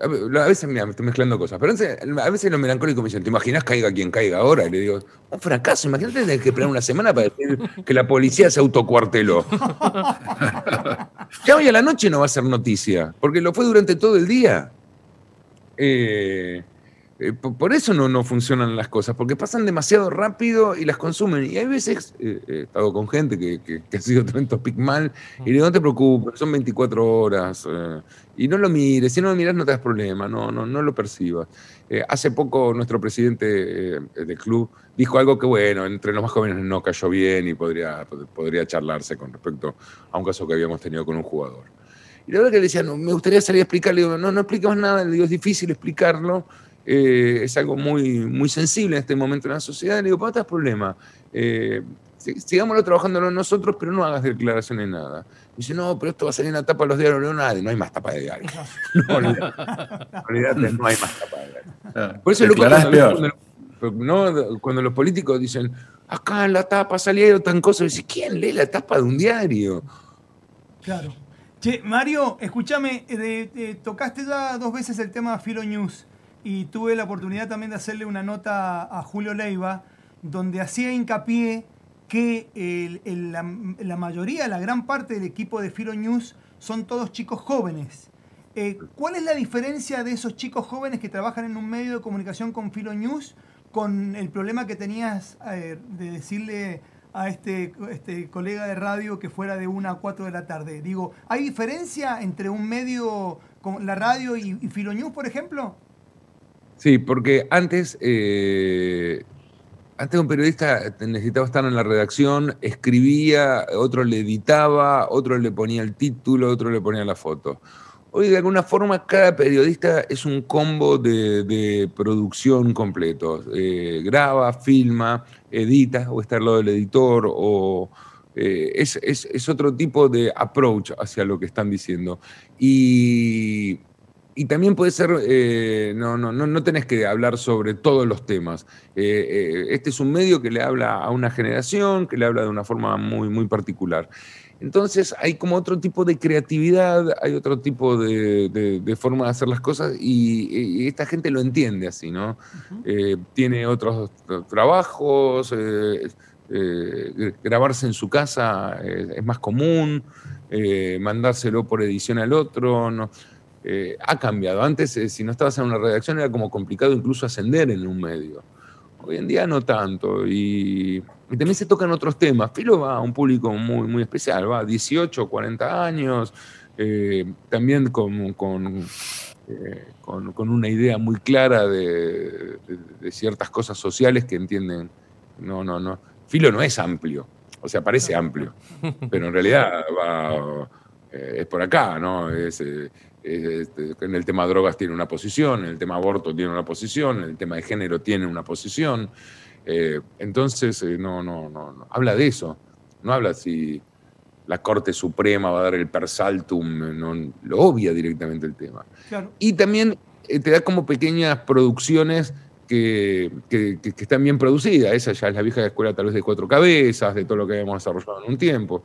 a veces, mira, me estoy mezclando cosas, pero a veces los melancólicos me dicen, ¿te imaginas caiga quien caiga ahora? Y le digo, un fracaso, imagínate tener que esperar una semana para decir que la policía se autocuarteló. (laughs) ya hoy a la noche no va a ser noticia, porque lo fue durante todo el día. Eh, eh, por eso no, no funcionan las cosas, porque pasan demasiado rápido y las consumen. Y hay veces, eh, he estado con gente que, que, ha sido un topic mal, y le digo, no te preocupes, son 24 horas, eh, y no lo mires, si no lo miras no te das problema, no, no, no lo percibas. hace poco nuestro presidente del club dijo algo que, bueno, entre los más jóvenes no cayó bien y podría, podría charlarse con respecto a un caso que habíamos tenido con un jugador. Y la verdad que le decía, no, me gustaría salir a explicarle, digo, no, no expliquemos nada, le digo, es difícil explicarlo, eh, es algo muy, muy sensible en este momento en la sociedad. Le digo, ¿para estás problema? Eh, sigámoslo trabajándolo nosotros, pero no hagas declaraciones de nada. dice, no, pero esto va a salir en la tapa de los diarios. No, nadie, no hay más tapa de diario. no, (laughs) olvídate, no hay más tapa de diario. Ah, Por eso lo cuando, cuando, cuando, los políticos dicen, acá en la tapa salieron tan cosas, dice, ¿quién lee la tapa de un diario? Claro. Che, Mario, escúchame, eh, tocaste ya dos veces el tema Filo News y tuve la oportunidad también de hacerle una nota a Julio Leiva, donde hacía hincapié que la, mayoría, la gran parte del equipo de Filo News son todos chicos jóvenes. Eh, ¿Cuál es la diferencia de esos chicos jóvenes que trabajan en un medio de comunicación con Filo News con el problema que tenías eh, de decirle a este, este colega de radio que fuera de 1 a 4 de la tarde? Digo, ¿hay diferencia entre un medio como la radio y, y Filo News, por ejemplo? Sí, porque antes, eh, antes un periodista necesitaba estar en la redacción, escribía, otro le editaba, otro le ponía el título, otro le ponía la foto. Hoy de alguna forma cada periodista es un combo de, producción completo. Eh, graba, filma, edita o está al lado del editor o... Eh, es, es, otro tipo de approach hacia lo que están diciendo. Y y también puede ser, eh, no, no, no, no tenés que hablar sobre todos los temas. Eh, eh, este es un medio que le habla a una generación, que le habla de una forma muy, muy particular. Entonces hay como otro tipo de creatividad, hay otro tipo de, forma de hacer las cosas y, esta gente lo entiende así, ¿no? tiene otros trabajos, grabarse en su casa es más común, mandárselo por edición al otro, ¿no? Eh, ha cambiado. Antes, eh, si no estabas en una redacción, era como complicado incluso ascender en un medio. Hoy en día no tanto. Y, también se tocan otros temas. Filo va a un público muy, muy especial, va a 18, 40 años, eh, también con, con, con, una idea muy clara de, ciertas cosas sociales que entienden. No, no, no. Filo no es amplio. O sea, parece amplio, pero en realidad va, es por acá, ¿no? Es, este, en el tema drogas tiene una posición, en el tema aborto tiene una posición, en el tema de género tiene una posición. Eh, entonces, eh, no, no, no, habla de eso. No habla si la Corte Suprema va a dar el persaltum, no, lo obvia directamente el tema. Y también eh, te da como pequeñas producciones que, están bien producidas. Esa ya es la vieja escuela tal vez de cuatro cabezas, de todo lo que habíamos desarrollado en un tiempo.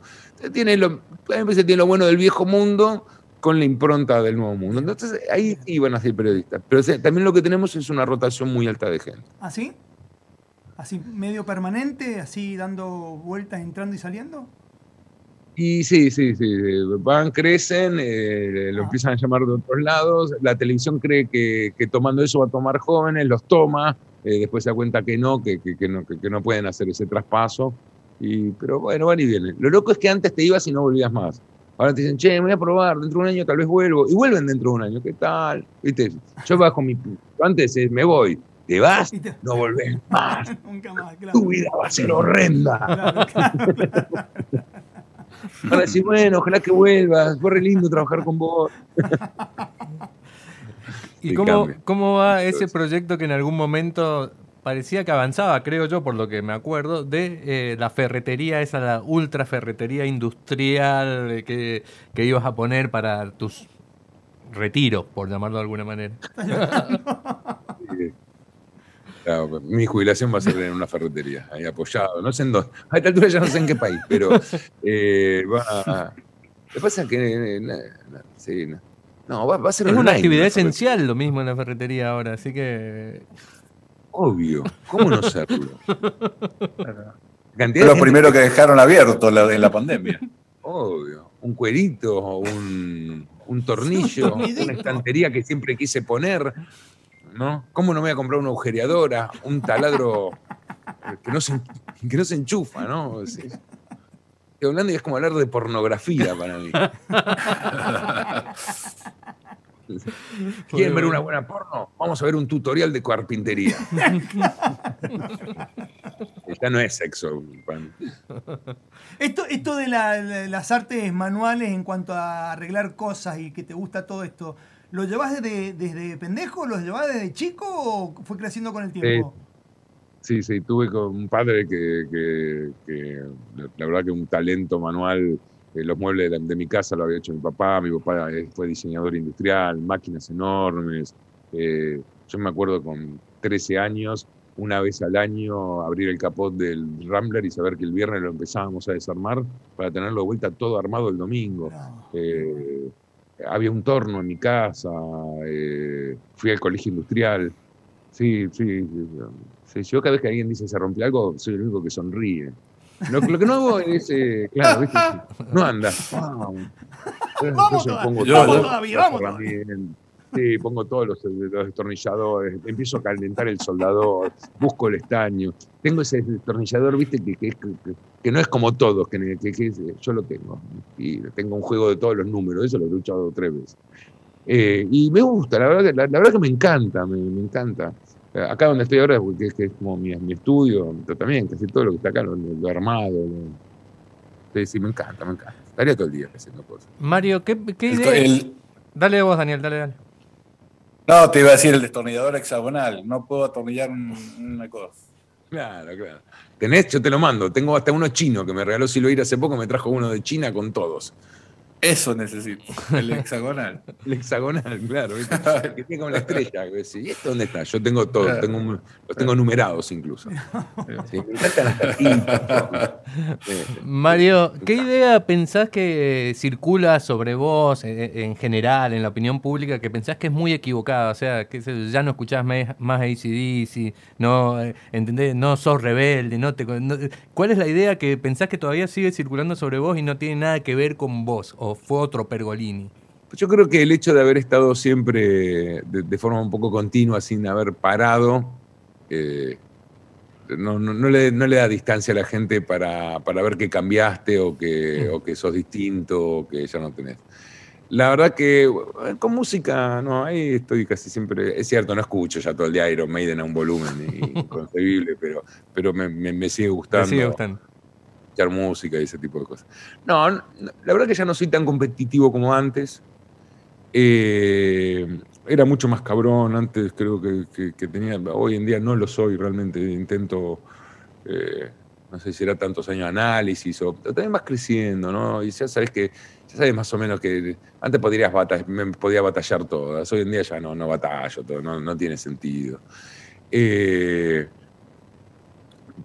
Tiene lo, tiene lo bueno del viejo mundo, con la impronta del nuevo mundo. Entonces ahí iban a ser periodistas. Pero también lo que tenemos es una rotación muy alta de gente. ¿Así? ¿Ah, ¿Así medio permanente? ¿Así dando vueltas, entrando y saliendo? Y sí, sí, sí. Van, crecen, eh, lo ah. empiezan a llamar de otros lados. La televisión cree que, tomando eso va a tomar jóvenes, los toma. Eh, después se da cuenta que no, que, no, que, no pueden hacer ese traspaso. Y, pero bueno, van y vienen. Lo loco es que antes te ibas y no volvías más. Ahora te dicen, che, me voy a probar, dentro de un año tal vez vuelvo. Y vuelven dentro de un año, ¿qué tal? ¿Viste? Yo bajo mi. Antes eh, me voy, te vas, no volvés más. (laughs) Nunca más, claro. Tu vida va a ser horrenda. Claro, claro, Ahora decís, bueno, ojalá que vuelvas, fue re lindo trabajar con vos. (laughs) ¿Y cómo, cómo va ese proyecto que en algún momento parecía que avanzaba, creo yo, por lo que me acuerdo, de eh, la ferretería, esa la ultra ferretería industrial que, que ibas a poner para tus retiros, por llamarlo de alguna manera. (laughs) mi jubilación va a ser en una ferretería, ahí apoyado. No sé en dónde. A esta altura ya no sé en qué país, pero eh, va. Lo que pasa es que. sí, no. va, a ser Es una actividad esencial lo mismo en la ferretería ahora, así que. Obvio, ¿cómo no serlo? Fue lo primero que dejaron abierto en la pandemia. Obvio. Un cuerito, un, un tornillo, una estantería que siempre quise poner. ¿no? ¿Cómo no me voy a comprar una agujereadora, un taladro que no se, que no se enchufa, ¿no? Estoy hablando y es como hablar de pornografía para mí. (laughs) (laughs) ¿Quieren ver una buena porno? Vamos a ver un tutorial de carpintería. (laughs) Esta no es sexo. Esto, esto de las artes manuales en cuanto a arreglar cosas y que te gusta todo esto, ¿Lo llevas desde, desde pendejo? ¿Lo llevas desde chico o fue creciendo con el tiempo? Sí, sí, tuve con un padre que, la verdad que un talento manual. Eh, los muebles de, mi casa lo había hecho mi papá, mi papá fue diseñador industrial, máquinas enormes. Eh, yo me acuerdo con 13 años, una vez al año abrir el capot del Rambler y saber que el viernes lo empezábamos a desarmar para tenerlo de vuelta todo armado el domingo. Eh, había un torno en mi casa, eh, fui al colegio industrial. Sí, sí, sí, Yo cada vez que alguien dice se rompió algo, soy el único que sonríe. Lo, que no hago es, eh, claro, ¿viste? no anda. Vamos, pongo todavía, vamos. Sí, pongo todos los, destornilladores, empiezo a calentar el soldador, busco el estaño. Tengo ese destornillador, viste, que, que, no es como todos, que, yo lo tengo. Y tengo un juego de todos los números, eso lo he luchado tres veces. Eh, y me gusta, la verdad, la, verdad que me encanta, me, encanta. Acá donde estoy ahora, que, es como mi, mi, estudio, también casi todo lo que está acá, lo, armado. Sí, sí, me encanta, me encanta. Estaría todo el día haciendo cosas. Mario, ¿qué, qué idea? Dale vos, Daniel, dale, dale. No, te iba a decir el destornillador hexagonal. No puedo atornillar una cosa. Claro, claro. Tenés, yo te lo mando. Tengo hasta uno chino que me regaló ir hace poco, me trajo uno de China con todos. Eso necesito, el hexagonal. (laughs) el hexagonal, claro. (laughs) que tiene como la estrella. ¿Y esto dónde está? Yo tengo tengo, los tengo numerados incluso. (laughs) Sí, Mario, ¿qué idea pensás que circula sobre vos en general, en la opinión pública, que pensás que es muy equivocada? O sea, que ya no escuchás más ACDC, no, ¿entendés? no sos rebelde, no te, ¿cuál es la idea que pensás que todavía sigue circulando sobre vos y no tiene nada que ver con vos? Fue otro Pergolini? Pues yo creo que el hecho de haber estado siempre de, forma un poco continua, sin haber parado, eh, no, le, da distancia a la gente para, ver que cambiaste o que, mm. o que sos distinto o que ya no tenés. La verdad que con música, no, ahí estoy casi siempre. Es cierto, no escucho ya todo el día Iron Maiden a un volumen (laughs) inconcebible, pero, pero me, sigue gustando. Me sigue gustando música y ese tipo de cosas. No, la verdad que ya no soy tan competitivo como antes. Eh, era mucho más cabrón antes, creo que, tenía. Hoy en día no lo soy realmente. Intento. Eh, no sé si era tantos años de análisis o también vas creciendo, ¿no? Y ya sabes que, ya sabes más o menos que antes podrías me podía batallar todas, hoy en día ya no, no batallo, todo, no, no tiene sentido. Eh,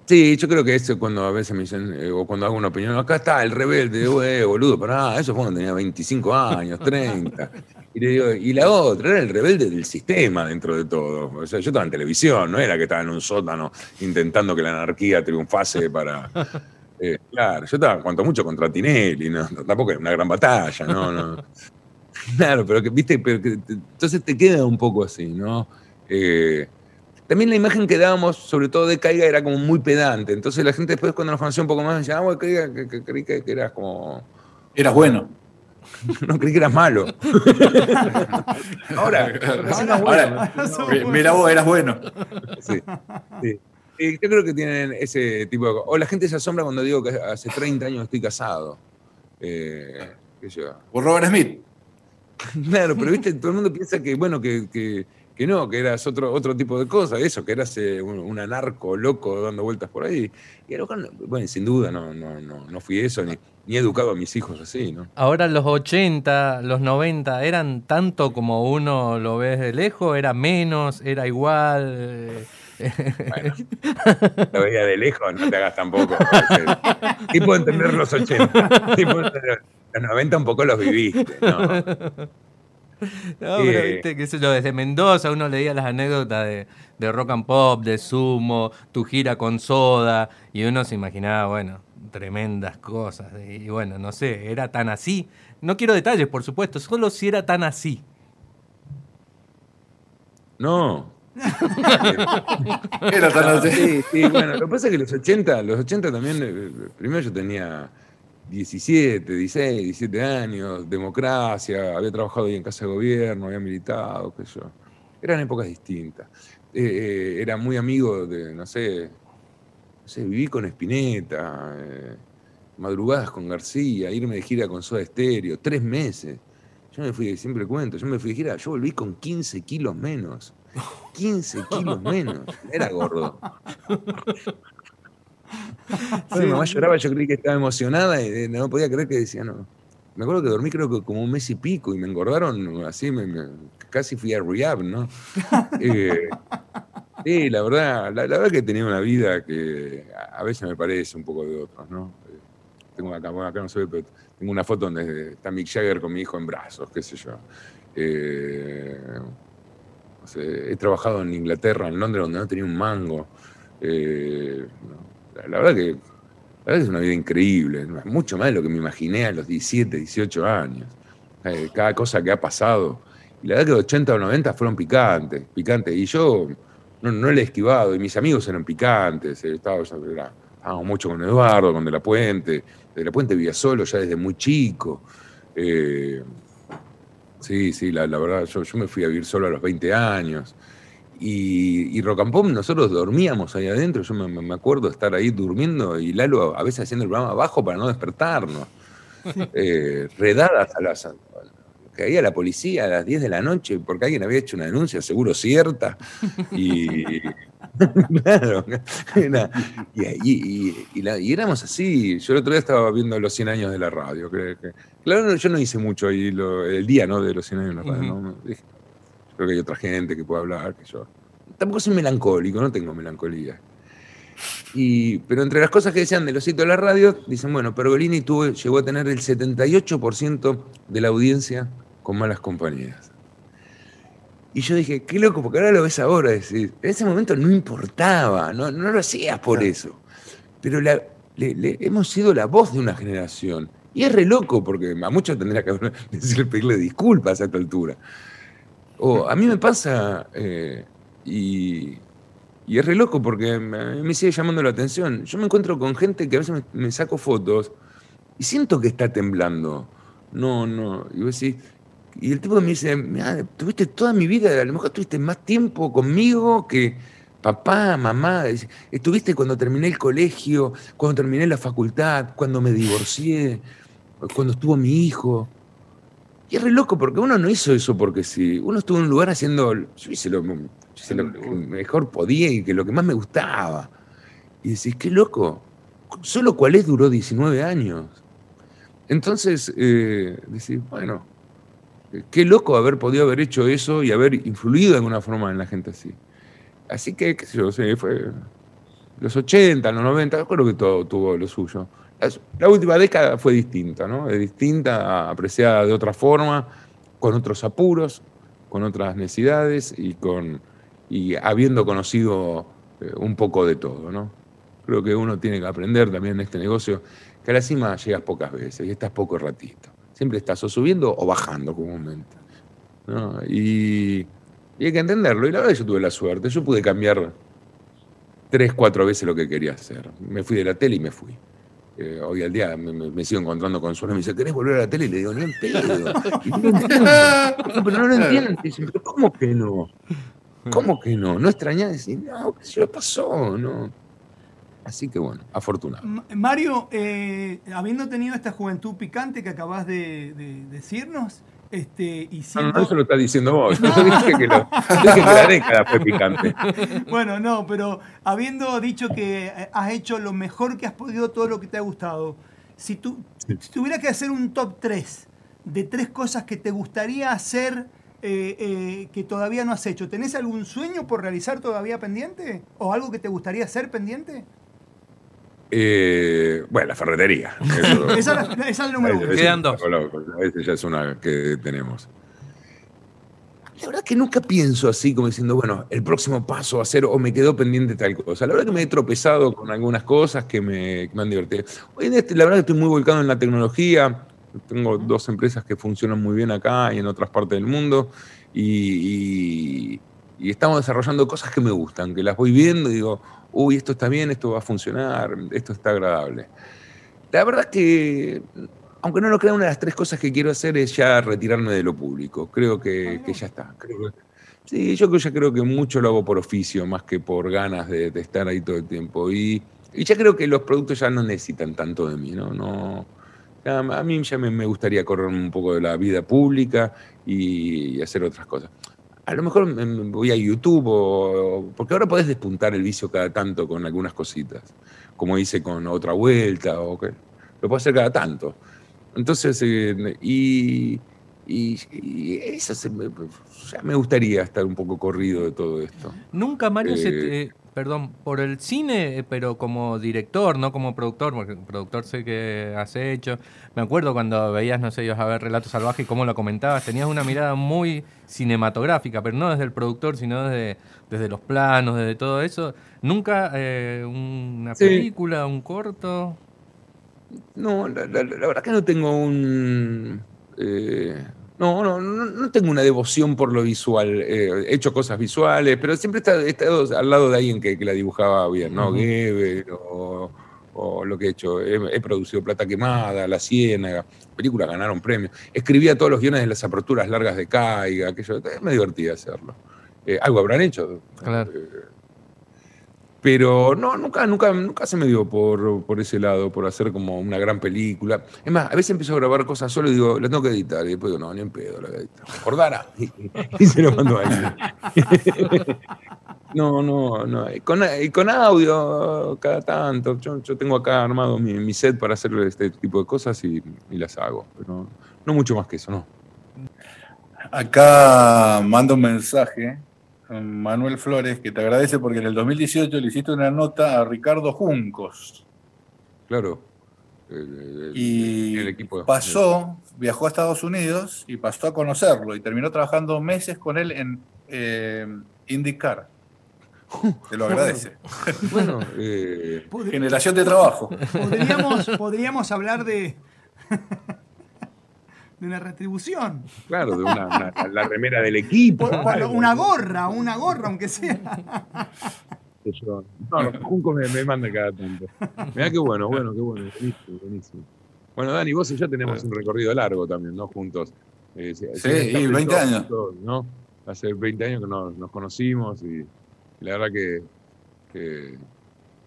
Sí, yo creo que eso cuando a veces me dicen, eh, o cuando hago una opinión, acá está el rebelde, eh, boludo, pará, eso fue cuando tenía 25 años, 30. Y la otra, era el rebelde del sistema dentro de todo. O sea, yo estaba en televisión, no era que estaba en un sótano intentando que la anarquía triunfase para. Eh, claro, yo estaba cuanto mucho contra Tinelli, ¿no? tampoco era una gran batalla, ¿no? no. Claro, pero que, viste, pero que, entonces te queda un poco así, ¿no? Eh, también la imagen que dábamos, sobre todo de Caiga, era como muy pedante. Entonces la gente después cuando nos conoció un poco más decía, ah, Caiga, que, creí que, eras como... Eras bueno. (laughs) no creí que eras malo. (laughs) ahora, ahora, (laughs) mira vos, eras bueno. Sí, sí. yo creo que tienen ese tipo de... O la gente se asombra cuando digo que hace 30 años estoy casado. Eh, ¿Por Robert Smith? Claro, pero viste, todo el mundo piensa que, bueno, que, que, que no, que eras otro, otro tipo de cosa, eso, que eras eh, un, un, anarco loco dando vueltas por ahí. Y bueno, sin duda no, no, no, no fui eso, ni, ni he educado a mis hijos así, ¿no? Ahora los 80, los 90, ¿eran tanto como uno lo ve de lejos? ¿Era menos? ¿Era igual? Bueno, (laughs) lo veía de lejos, no te hagas tampoco. (laughs) Sí puedo entender los 80. Sí puedo entender, los 90 un poco los viviste, ¿no? (laughs) No, pero eh, viste, qué sé yo, desde Mendoza uno leía las anécdotas de, de, rock and pop, de sumo, tu gira con soda, y uno se imaginaba, bueno, tremendas cosas. Y bueno, no sé, era tan así. No quiero detalles, por supuesto, solo si era tan así. No. (laughs) era tan así. Sí, sí, bueno, lo que pasa es que los 80, los 80 también, eh, primero yo tenía 17, 16, 17 años, democracia, había trabajado ahí en casa de gobierno, había militado, qué sé yo. Eran épocas distintas. Eh, eh, era muy amigo de, no sé, no sé viví con Espineta, eh, madrugadas con García, irme de gira con Soda Estéreo, tres meses. Yo me fui, siempre cuento, yo me fui de gira, yo volví con 15 kilos menos. 15 kilos menos. Era gordo. (laughs) (laughs) mi mamá lloraba, yo creí que estaba emocionada y eh, no podía creer que decía no. Me acuerdo que dormí creo que como un mes y pico y me engordaron así, me, casi fui a rehab, ¿no? (laughs) Eh, sí, la verdad, la, verdad que tenía una vida que a veces me parece un poco de otros, ¿no? Eh, tengo acá, bueno, acá no se ve, pero tengo una foto donde está Mick Jagger con mi hijo en brazos, qué sé yo. he trabajado en Inglaterra, en Londres, donde no tenía un mango. La verdad que es una vida increíble, mucho más de lo que me imaginé a los 17, 18 años. Eh, cada cosa que ha pasado. Y la verdad que 80 o 90 fueron picantes, picantes. Y yo no, no le he esquivado, y mis amigos eran picantes. Eh, estaba, estábamos mucho con Eduardo, con De La Puente. De La Puente vivía solo ya desde muy chico. Eh, sí, sí, la, verdad, yo, yo me fui a vivir solo a los 20 años. Y, y Rock and Pop, nosotros dormíamos ahí adentro, yo me, acuerdo estar ahí durmiendo y Lalo a veces haciendo el programa abajo para no despertarnos. Eh, redadas a las... Caía la policía a las 10 de la noche porque alguien había hecho una denuncia, seguro cierta. Y, (laughs) claro, y, y, éramos así. Yo el otro día estaba viendo los 100 años de la radio. Creo que, claro, yo no hice mucho ahí el día ¿no? de los 100 años de la radio. Creo que hay otra gente que puede hablar que yo. Tampoco soy melancólico, no tengo melancolía. Y, pero entre las cosas que decían de los sitios de la radio, dicen, bueno, Pergolini tuvo, llegó a tener el 78% de la audiencia con malas compañías. Y yo dije, qué loco, porque ahora lo ves ahora. Decir, en ese momento no importaba, no, no lo hacías por eso. Pero hemos sido la voz de una generación. Y es re loco, porque a muchos tendría que (laughs) decirle, pedirle disculpas a esta altura. O a mí me pasa, eh, y, es re loco porque me, sigue llamando la atención. Yo me encuentro con gente que a veces me, saco fotos y siento que está temblando. No, no. Y, y el tipo me dice, tuviste toda mi vida, a lo mejor tuviste más tiempo conmigo que papá, mamá. Estuviste cuando terminé el colegio, cuando terminé la facultad, cuando me divorcié, cuando estuvo mi hijo. Y es re loco porque uno no hizo eso porque sí. Uno estuvo en un lugar haciendo. Yo hice lo, que mejor podía y que lo que más me gustaba. Y decís, qué loco. Solo es duró 19 años. Entonces, eh, decís, bueno, qué loco haber podido haber hecho eso y haber influido de alguna forma en la gente así. Así que, qué sé yo, fue los 80, los 90, creo que todo tuvo lo suyo la última década fue distinta, ¿no? Es distinta, apreciada de otra forma, con otros apuros, con otras necesidades y, con, y habiendo conocido eh, un poco de todo, ¿no? Creo que uno tiene que aprender también en este negocio que a la cima llegas pocas veces y estás poco ratito. Siempre estás o subiendo o bajando comúnmente. Y, y, hay que entenderlo. Y la verdad yo tuve la suerte. Yo pude cambiar tres, cuatro veces lo que quería hacer. Me fui de la tele y me fui hoy al día me, sigo encontrando con su y me dice, ¿querés volver a la tele? Y le digo, ni en pedo. (laughs) pero no lo entienden. Dicen, ¿pero cómo que no? ¿Cómo que no? No extrañás decir, no, ¿qué se lo pasó? No. Así que bueno, afortunado. Mario, eh, habiendo tenido esta juventud picante que acabas de, decirnos, Este, y no, no, eso lo está diciendo vos. (laughs) (laughs) Yo dije que, lo, dije que la década fue picante. Bueno, no, pero habiendo dicho que eh, has hecho lo mejor que has podido, todo lo que te ha gustado, si tú si tuvieras que hacer un top 3 de tres cosas que te gustaría hacer eh, eh, que todavía no has hecho, ¿tenés algún sueño por realizar todavía pendiente? ¿O algo que te gustaría hacer pendiente? Eh, bueno, la ferretería. (laughs) esa, es el número uno. Quedan dos. Esa ya es una que tenemos. La verdad que nunca pienso así como diciendo, bueno, el próximo paso va a ser o me quedó pendiente tal cosa. La verdad que me he tropezado con algunas cosas que me, han divertido. Hoy este, la verdad que estoy muy volcado en la tecnología. Tengo dos empresas que funcionan muy bien acá y en otras partes del mundo. Y, y estamos desarrollando cosas que me gustan, que las voy viendo y digo, uy, esto está bien, esto va a funcionar, esto está agradable. La verdad que, aunque no lo crea, una de las tres cosas que quiero hacer es ya retirarme de lo público. Creo que, ya está. sí, yo ya creo que mucho lo hago por oficio, más que por ganas de, estar ahí todo el tiempo. Y, ya creo que los productos ya no necesitan tanto de mí, ¿no? no a mí ya me, gustaría correr un poco de la vida pública y hacer otras cosas a lo mejor voy a YouTube o, porque ahora podés despuntar el vicio cada tanto con algunas cositas, como hice con otra vuelta o que lo puedo hacer cada tanto. Entonces, eh, y, y, eso me, ya me gustaría estar un poco corrido de todo esto. Nunca Mario se te, eh, perdón, por el cine, eh, pero como director, no como productor, porque productor sé que has hecho. Me acuerdo cuando veías, no sé, ibas a ver Relato Salvaje y cómo lo comentabas, tenías una mirada muy cinematográfica, pero no desde el productor, sino desde, desde los planos, desde todo eso. ¿Nunca eh, una película, un corto? No, la, verdad que no tengo un... Eh, no, no, no, tengo una devoción por lo visual. Eh, he hecho cosas visuales, pero siempre he estado, al lado de alguien que, la dibujaba bien, ¿no? Uh o, lo que he hecho. He, producido Plata Quemada, La Ciénaga, películas ganaron premios. Escribía todos los guiones de las aperturas largas de Caiga, aquello. Me divertía hacerlo. Eh, algo habrán hecho. Claro. Eh, pero no, nunca, nunca, nunca se me dio por, por ese lado, por hacer como una gran película. Es más, a veces empiezo a grabar cosas solo y digo, las tengo que editar. Y después digo, no, ni en pedo, la edito. Jordana. (laughs) y se lo mando a alguien. (laughs) no, no, no. Y con, con, audio cada tanto. Yo, yo tengo acá armado mi, mi, set para hacer este tipo de cosas y, y las hago. Pero no mucho más que eso, no. Acá mando un mensaje Manuel Flores, que te agradece porque en el 2018 le hiciste una nota a Ricardo Juncos. Claro. y el equipo pasó, viajó a Estados Unidos y pasó a conocerlo y terminó trabajando meses con él en eh, IndyCar. Te lo agradece. (laughs) Bueno, eh, generación de trabajo. Podríamos, podríamos hablar de de una retribución. Claro, de una, (laughs) la remera del equipo. una gorra, una gorra, aunque sea. No, los Junco me, me manda cada tanto. Mirá qué bueno, bueno, qué bueno, buenísimo, buenísimo. Bueno, Dani, vos y yo tenemos un recorrido largo también, ¿no? Juntos. Eh, sí, 20 años. ¿no? Hace 20 años que nos, nos conocimos y la verdad que, que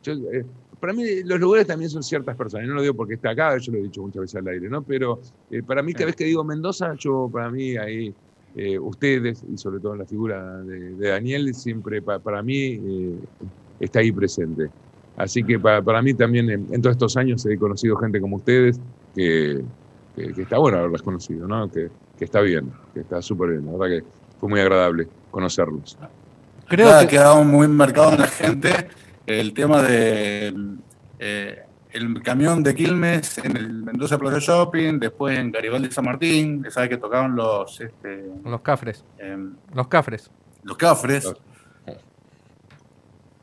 yo, eh, para mí los lugares también son ciertas personas. No lo digo porque está acá, yo lo he dicho muchas veces al aire, ¿no? Pero eh, para mí, cada vez que digo Mendoza, yo, para mí, ahí, eh, ustedes, y sobre todo la figura de, Daniel, siempre para mí eh, está ahí presente. Así que para, mí también, en, todos estos años, he conocido gente como ustedes que, está bueno haberlas conocido, ¿no? Que, está bien, que está súper bien. La verdad que fue muy agradable conocerlos. Creo que ha quedado muy marcado en la gente el tema de eh, el camión de Quilmes en el Mendoza Plaza Shopping, después en Garibaldi San Martín, sabes que tocaban los este, los cafres. Em, los cafres. Los cafres.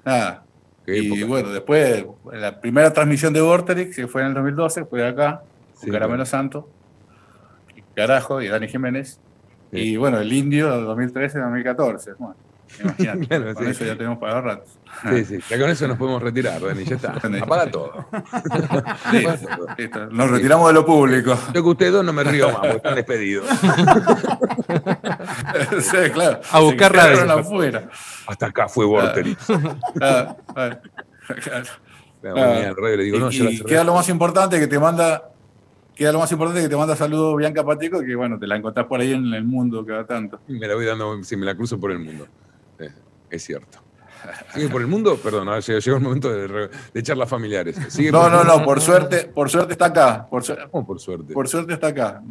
Nada. Y bueno, después la primera transmisión de Vorterix, que fue en el 2012, fue acá, con Caramelo Santo, Carajo y Dani Jiménez. Y bueno, el Indio 2013-2014. Bueno. Imagínate, (laughs) con eso ya tenemos para agarrar. Sí, sí, ya con eso nos podemos retirar, Dani, ya está. Apaga todo. Nos retiramos de lo público. Yo que ustedes dos no me río más, porque están despedidos. (laughs) sí, claro. A buscar radio. Afuera. Hasta acá fue Vorterix. Ah, ah, y, queda lo más importante que te manda queda lo más importante que te manda saludos Bianca Patico, que bueno, te la encontrás por ahí en el mundo va tanto. Me la voy dando, si me la cruzo por el mundo. (laughs) es cierto. ¿Sigue por el mundo? Perdón, llegó, el momento de, de charlas familiares. no, no, no, por suerte, por suerte está acá. Por, ¿Cómo por suerte? Por suerte está acá.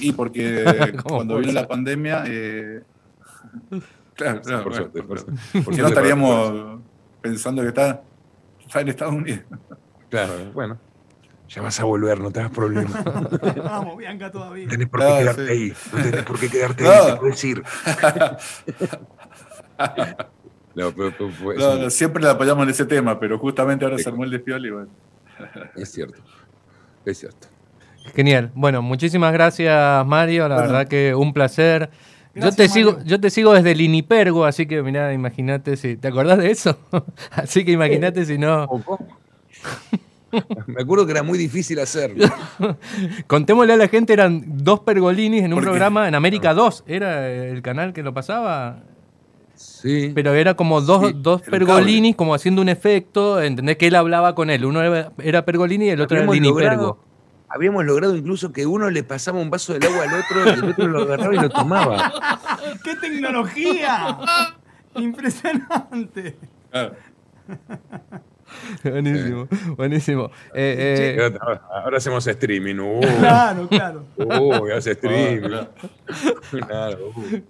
y porque (laughs) cuando vino la pandemia. Eh, claro, claro, por, suerte, por, suerte, Porque no estaríamos pensando que está, está en Estados Unidos. Claro, bueno. Ya vas a volver, no te hagas problema. (laughs) Vamos, Bianca todavía. No tenés por qué quedarte ahí. No tenés por qué quedarte ahí, te puedes ir. No, siempre la apoyamos en ese tema, pero justamente ahora se armó el despiol y bueno. Es cierto, es cierto. Genial. Bueno, muchísimas gracias, Mario. La verdad que un placer. yo te sigo, yo te sigo desde el Inipergo, así que mira, imagínate si. ¿Te acordás de eso? (laughs) así que imagínate si no. Me acuerdo que era muy difícil hacerlo. (laughs) Contémosle a la gente, eran dos pergolinis en un programa en América 2. ¿Era el canal que lo pasaba? Sí. Pero era como dos, dos Pergolinis como haciendo un efecto, ¿entendés? Que él hablaba con él. Uno era Pergolini y el otro era Lini Pergo. Habíamos logrado incluso que uno le pasaba un vaso del agua al otro y el otro lo agarraba y lo tomaba. (laughs) ¡Qué tecnología! (laughs) Impresionante. (laughs) Buenísimo, buenísimo. Eh, eh, ahora hacemos streaming. Uh. (laughs) Claro, claro. Uh, hace streaming. (laughs) claro. Uh.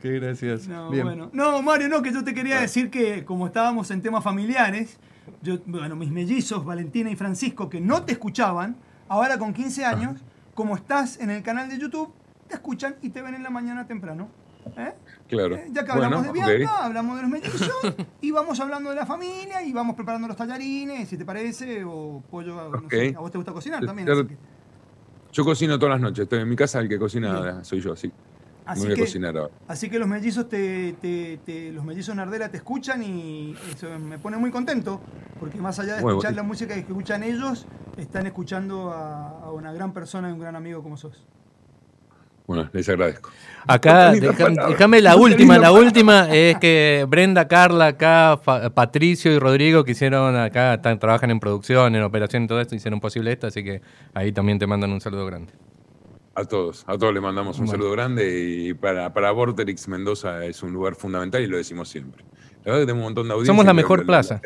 Qué gracioso. No, bueno. no, Mario, no, que yo te quería decir que como estábamos en temas familiares, yo, bueno, mis mellizos, Valentina y Francisco, que no te escuchaban, ahora con 15 años, como estás en el canal de YouTube, te escuchan y te ven en la mañana temprano. ¿Eh? Claro. Eh, ya que hablamos de Bianca, hablamos de los mellizos (laughs) y vamos hablando de la familia y vamos preparando los tallarines, si te parece, o pollo. a vos te gusta cocinar también. Yo cocino todas las noches, estoy en mi casa, el que cocina soy yo, así. Así que, Así que los mellizos te, los mellizos Nardela te escuchan y eso me pone muy contento, porque más allá de escuchar la música que escuchan ellos, están escuchando a, una gran persona y un gran amigo como sos. Bueno, les agradezco. Acá, déjame la última. La última es que Brenda, Carla, acá, Patricio y Rodrigo que hicieron acá, trabajan en producción, en operación y todo esto, hicieron posible esto, así que ahí también te mandan un saludo grande. A todos, a todos le mandamos un saludo grande y para, para Vorterix Mendoza es un lugar fundamental y lo decimos siempre. La verdad que tenemos un montón de audiencia. Somos la mejor plaza.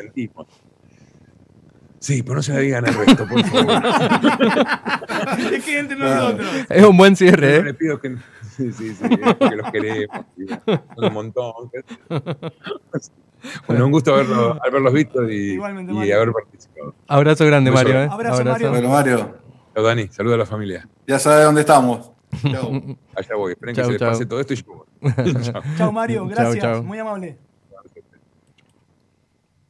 Sí, pero no se la digan al resto, por favor. (laughs) es que entre nosotros. Es un buen cierre, ¿eh? Le pido que, sí, sí, sí, porque los queremos. Un montón. Bueno, un gusto haberlo, haberlos visto y, y haber participado. Abrazo grande, Mario. ¿eh? Abrazo, Abrazo, Mario. Mario. Chao, Dani. Saludos a la familia. Ya sabes dónde estamos. (laughs) Chao. Allá voy. Esperen que se les pase todo esto y yo (laughs) Chao, Mario. Gracias. Muy amable.